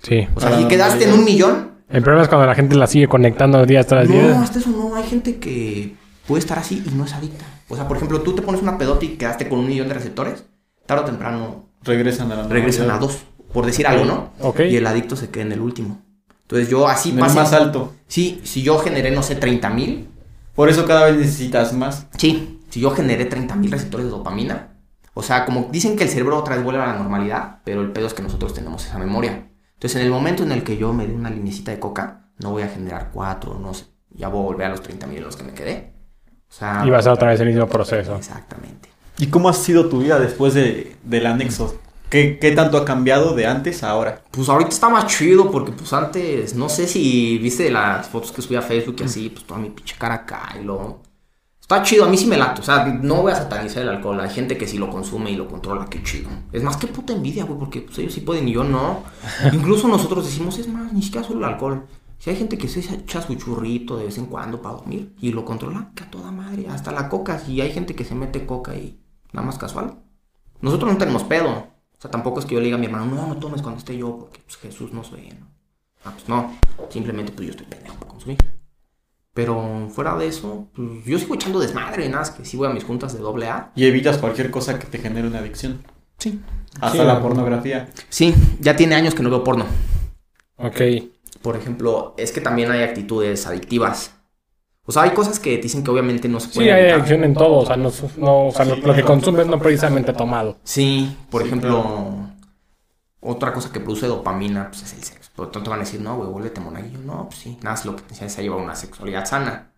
Sí. O sea, si quedaste en un millón El problema es cuando la gente la sigue conectando días tras No, días. hasta eso no. Hay gente que puede estar así y no es adicta. O sea, por ejemplo, tú te pones una pedota y quedaste con un millón de receptores. Tarde o temprano Regresan a la regresan a dos, por decir algo, ¿no? Ok. Y el adicto se queda en el último. Entonces yo así En pasé- más alto. Sí, si yo generé, no sé, 30 mil. Por eso cada vez necesitas más. Sí, si yo generé 30 mil receptores de dopamina. O sea, como dicen que el cerebro otra vez vuelve a la normalidad, pero el pedo es que nosotros tenemos esa memoria. Entonces, en el momento en el que yo me dé una linecita de coca, no voy a generar cuatro, no sé. Ya voy a volver a los 30 mil en los que me quedé. O sea, Y va a otra vez el mismo proceso. Exactamente. ¿Y cómo ha sido tu vida después de, del anexo? ¿Qué, ¿Qué tanto ha cambiado de antes a ahora? Pues ahorita está más chido porque pues antes, no sé si viste las fotos que subí a Facebook y así, pues toda mi pinche cara acá y lo... Está chido, a mí sí me late, o sea, no voy a satanizar el alcohol, hay gente que sí lo consume y lo controla, qué chido. Es más, que puta envidia, güey, porque pues ellos sí pueden y yo no. Incluso nosotros decimos, es más, ni siquiera solo el alcohol. Si hay gente que se echa su churrito de vez en cuando para dormir y lo controla, que a toda madre, hasta la coca, si hay gente que se mete coca y nada más casual. Nosotros no tenemos pedo. O sea, tampoco es que yo le diga a mi hermano, no, no tomes cuando esté yo, porque pues, Jesús nos ve, ¿no? Ah, pues no. Simplemente pues yo estoy pendejo para consumir. Pero fuera de eso, pues yo sigo echando desmadre, nada, más que sí voy a mis juntas de doble A. Y evitas cualquier cosa que te genere una adicción. Sí. Hasta Sí, la no. pornografía. Sí, ya tiene años que no veo porno. Ok. Por ejemplo, es que también hay actitudes adictivas. O sea, hay cosas que dicen que obviamente no se Sí, pueden hay evitar. adicción en todo. O sea, no, no- o sea, lo, lo que consumes no precisamente tomado. Sí, por Sí, ejemplo, otra cosa que produce dopamina pues, es el sexo. Por lo tanto van a decir, no, güey, vuélvete monaguillo. No, pues sí, nada, es lo que te enseña a llevar una sexualidad sana.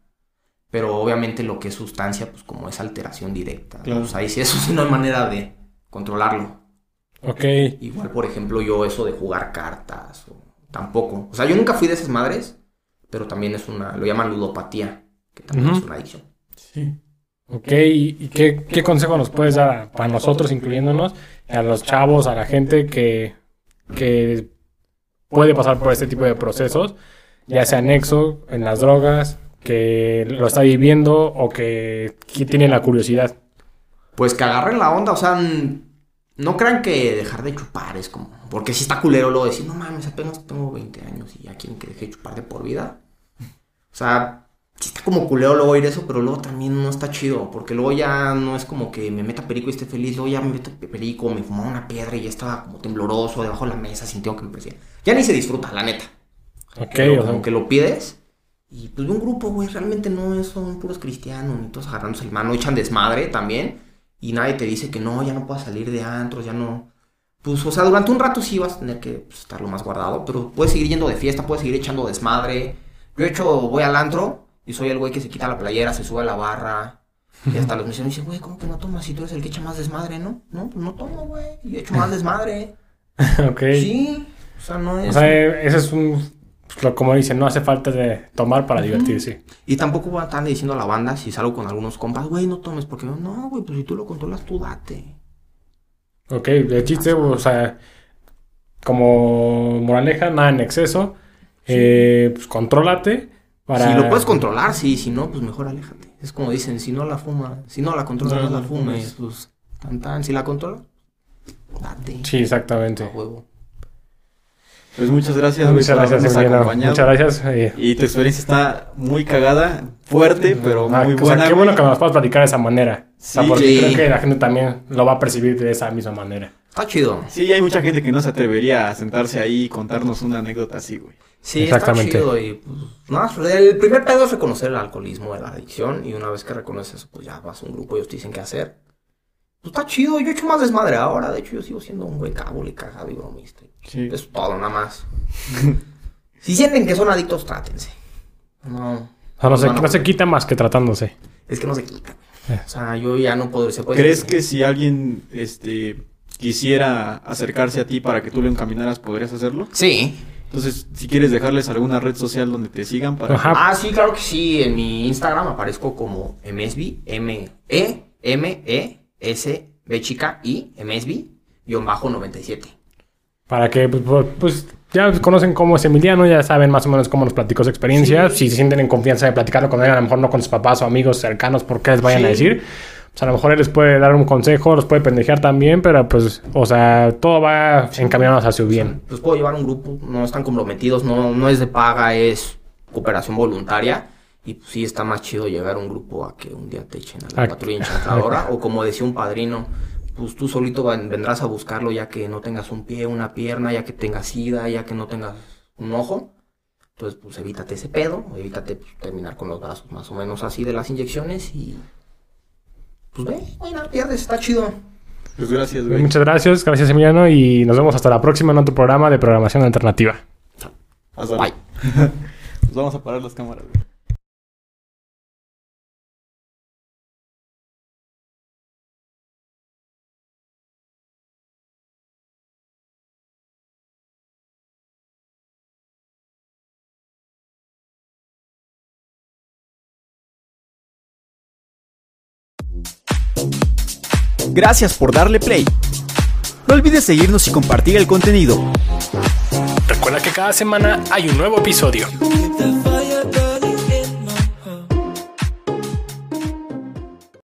Pero obviamente lo que es sustancia, pues como es alteración directa. Claro. Pues ahí sí, eso sí no hay manera de controlarlo. Ok. Igual, por ejemplo, yo eso de jugar cartas, o tampoco. O sea, yo nunca fui de esas madres, pero también es una, lo llaman ludopatía, que también es una adicción. Sí. Ok. ¿Y qué, qué consejo nos puedes dar a- para nosotros, incluyéndonos, a los chavos, a la gente que, que puede pasar por este tipo de procesos, ya sea nexo, en las drogas, que lo está viviendo o que, tiene la curiosidad? Pues que agarren la onda, o sea, no crean que dejar de chupar es como. Porque si está culero luego decir, no mames, apenas tengo 20 años y ya quieren que deje de chupar de por vida. O sea, sí está como culero luego oír eso, pero luego también no está chido. Porque luego ya no es como que me meta perico y esté feliz. Luego ya me meto perico, me fumaba una piedra y ya estaba como tembloroso debajo de la mesa, sintiendo que me parecía. Ya ni se disfruta, la neta. Ok. Pero o sea, como que lo pides. Y pues de un grupo, güey, realmente no son puros cristianos, ni todos agarrándose el mano, echan desmadre también. Y nadie te dice que no, ya no puedas salir de antros, ya no. Pues, o sea, durante un rato sí vas a tener que pues, estarlo más guardado, pero puedes seguir yendo de fiesta, puedes seguir echando desmadre. Yo he hecho, voy al antro y soy el güey que se quita la playera, se sube a la barra. Y hasta los meseros dicen, güey, ¿cómo que no tomas si tú eres el que echa más desmadre, no? No, pues no tomo, güey, y echo más desmadre. ok. Sí, o sea, no es. O sea, ese es un... pues, lo- como dicen, no hace falta de tomar para divertirse. Y tampoco voy a estarle diciendo a la banda si salgo con algunos compas, güey, no tomes, porque no, güey, pues si tú lo controlas, tú date. Ok, el chiste, o sea, como moraleja, nada en exceso. Eh, pues contrólate para... Si lo puedes controlar, sí, si no, pues mejor aléjate. Es como dicen, si no la fuma, si no la controlas, No, la fumes, pues tan tan, si la controlas, date. Sí, exactamente. A huevo. Pues muchas gracias, Muchas por gracias, habernos Emiliano. acompañado. Muchas gracias. eh, Y tu experiencia está muy cagada, fuerte, pero ah, muy o sea, buena. qué bueno que nos puedas platicar de esa manera. O sea, Sí. porque Sí. creo que la gente también lo va a percibir de esa misma manera. Está chido. Sí, hay mucha gente que no se atrevería a sentarse ahí y contarnos una anécdota así, güey. Sí, Exactamente. está chido y pues nada, el primer pedo es reconocer el alcoholismo, la adicción y una vez que reconoces eso, pues ya vas a un grupo y ellos te dicen qué hacer. Pues está chido, yo he hecho más desmadre ahora, de hecho yo sigo siendo un güey cábula y cagado y bromista. Sí. Es todo, nada más. si sienten que son adictos, trátense. No, O sea, no, se, No, se quita más que tratándose. es que no se quita. O sea, yo ya no puedo, se puede ¿Crees que si alguien este quisiera acercarse a ti para que tú lo encaminaras, podrías hacerlo? Sí. Entonces, si quieres dejarles alguna red social donde te sigan para Ajá. Ah, sí, claro que sí. En mi Instagram aparezco como Emesby, M E M E S B chica y Emesby guion bajo 97. Para que, pues, pues, pues, ya conocen cómo es Emiliano, ya saben más o menos cómo nos platicó su experiencia. Si se sienten en confianza de platicarlo con él, a lo mejor no con sus papás o amigos cercanos, porque les vayan Sí. a decir. O sea, a lo mejor él les puede dar un consejo, los puede pendejear también, pero pues, o sea, todo va encaminado hacia su bien. Pues puedo llevar un grupo, no están comprometidos, no, no es de paga, es cooperación voluntaria. Y pues sí está más chido llegar a un grupo a que un día te echen a la patrulla enchantadora. o como decía un padrino, pues tú solito vendrás a buscarlo ya que no tengas un pie, una pierna, ya que tengas sida, ya que no tengas un ojo. Entonces, pues evítate ese pedo, evítate pues, terminar con los brazos más o menos así de las inyecciones y... Pues ve, güey, no pierdes, está chido. Pues gracias, güey. Muchas gracias, gracias Emiliano y nos vemos hasta la próxima en otro programa de programación alternativa. Hasta Bye. Pues vamos a parar las cámaras, güey. Gracias por darle play. No olvides seguirnos y compartir el contenido. Recuerda que cada semana hay un nuevo episodio.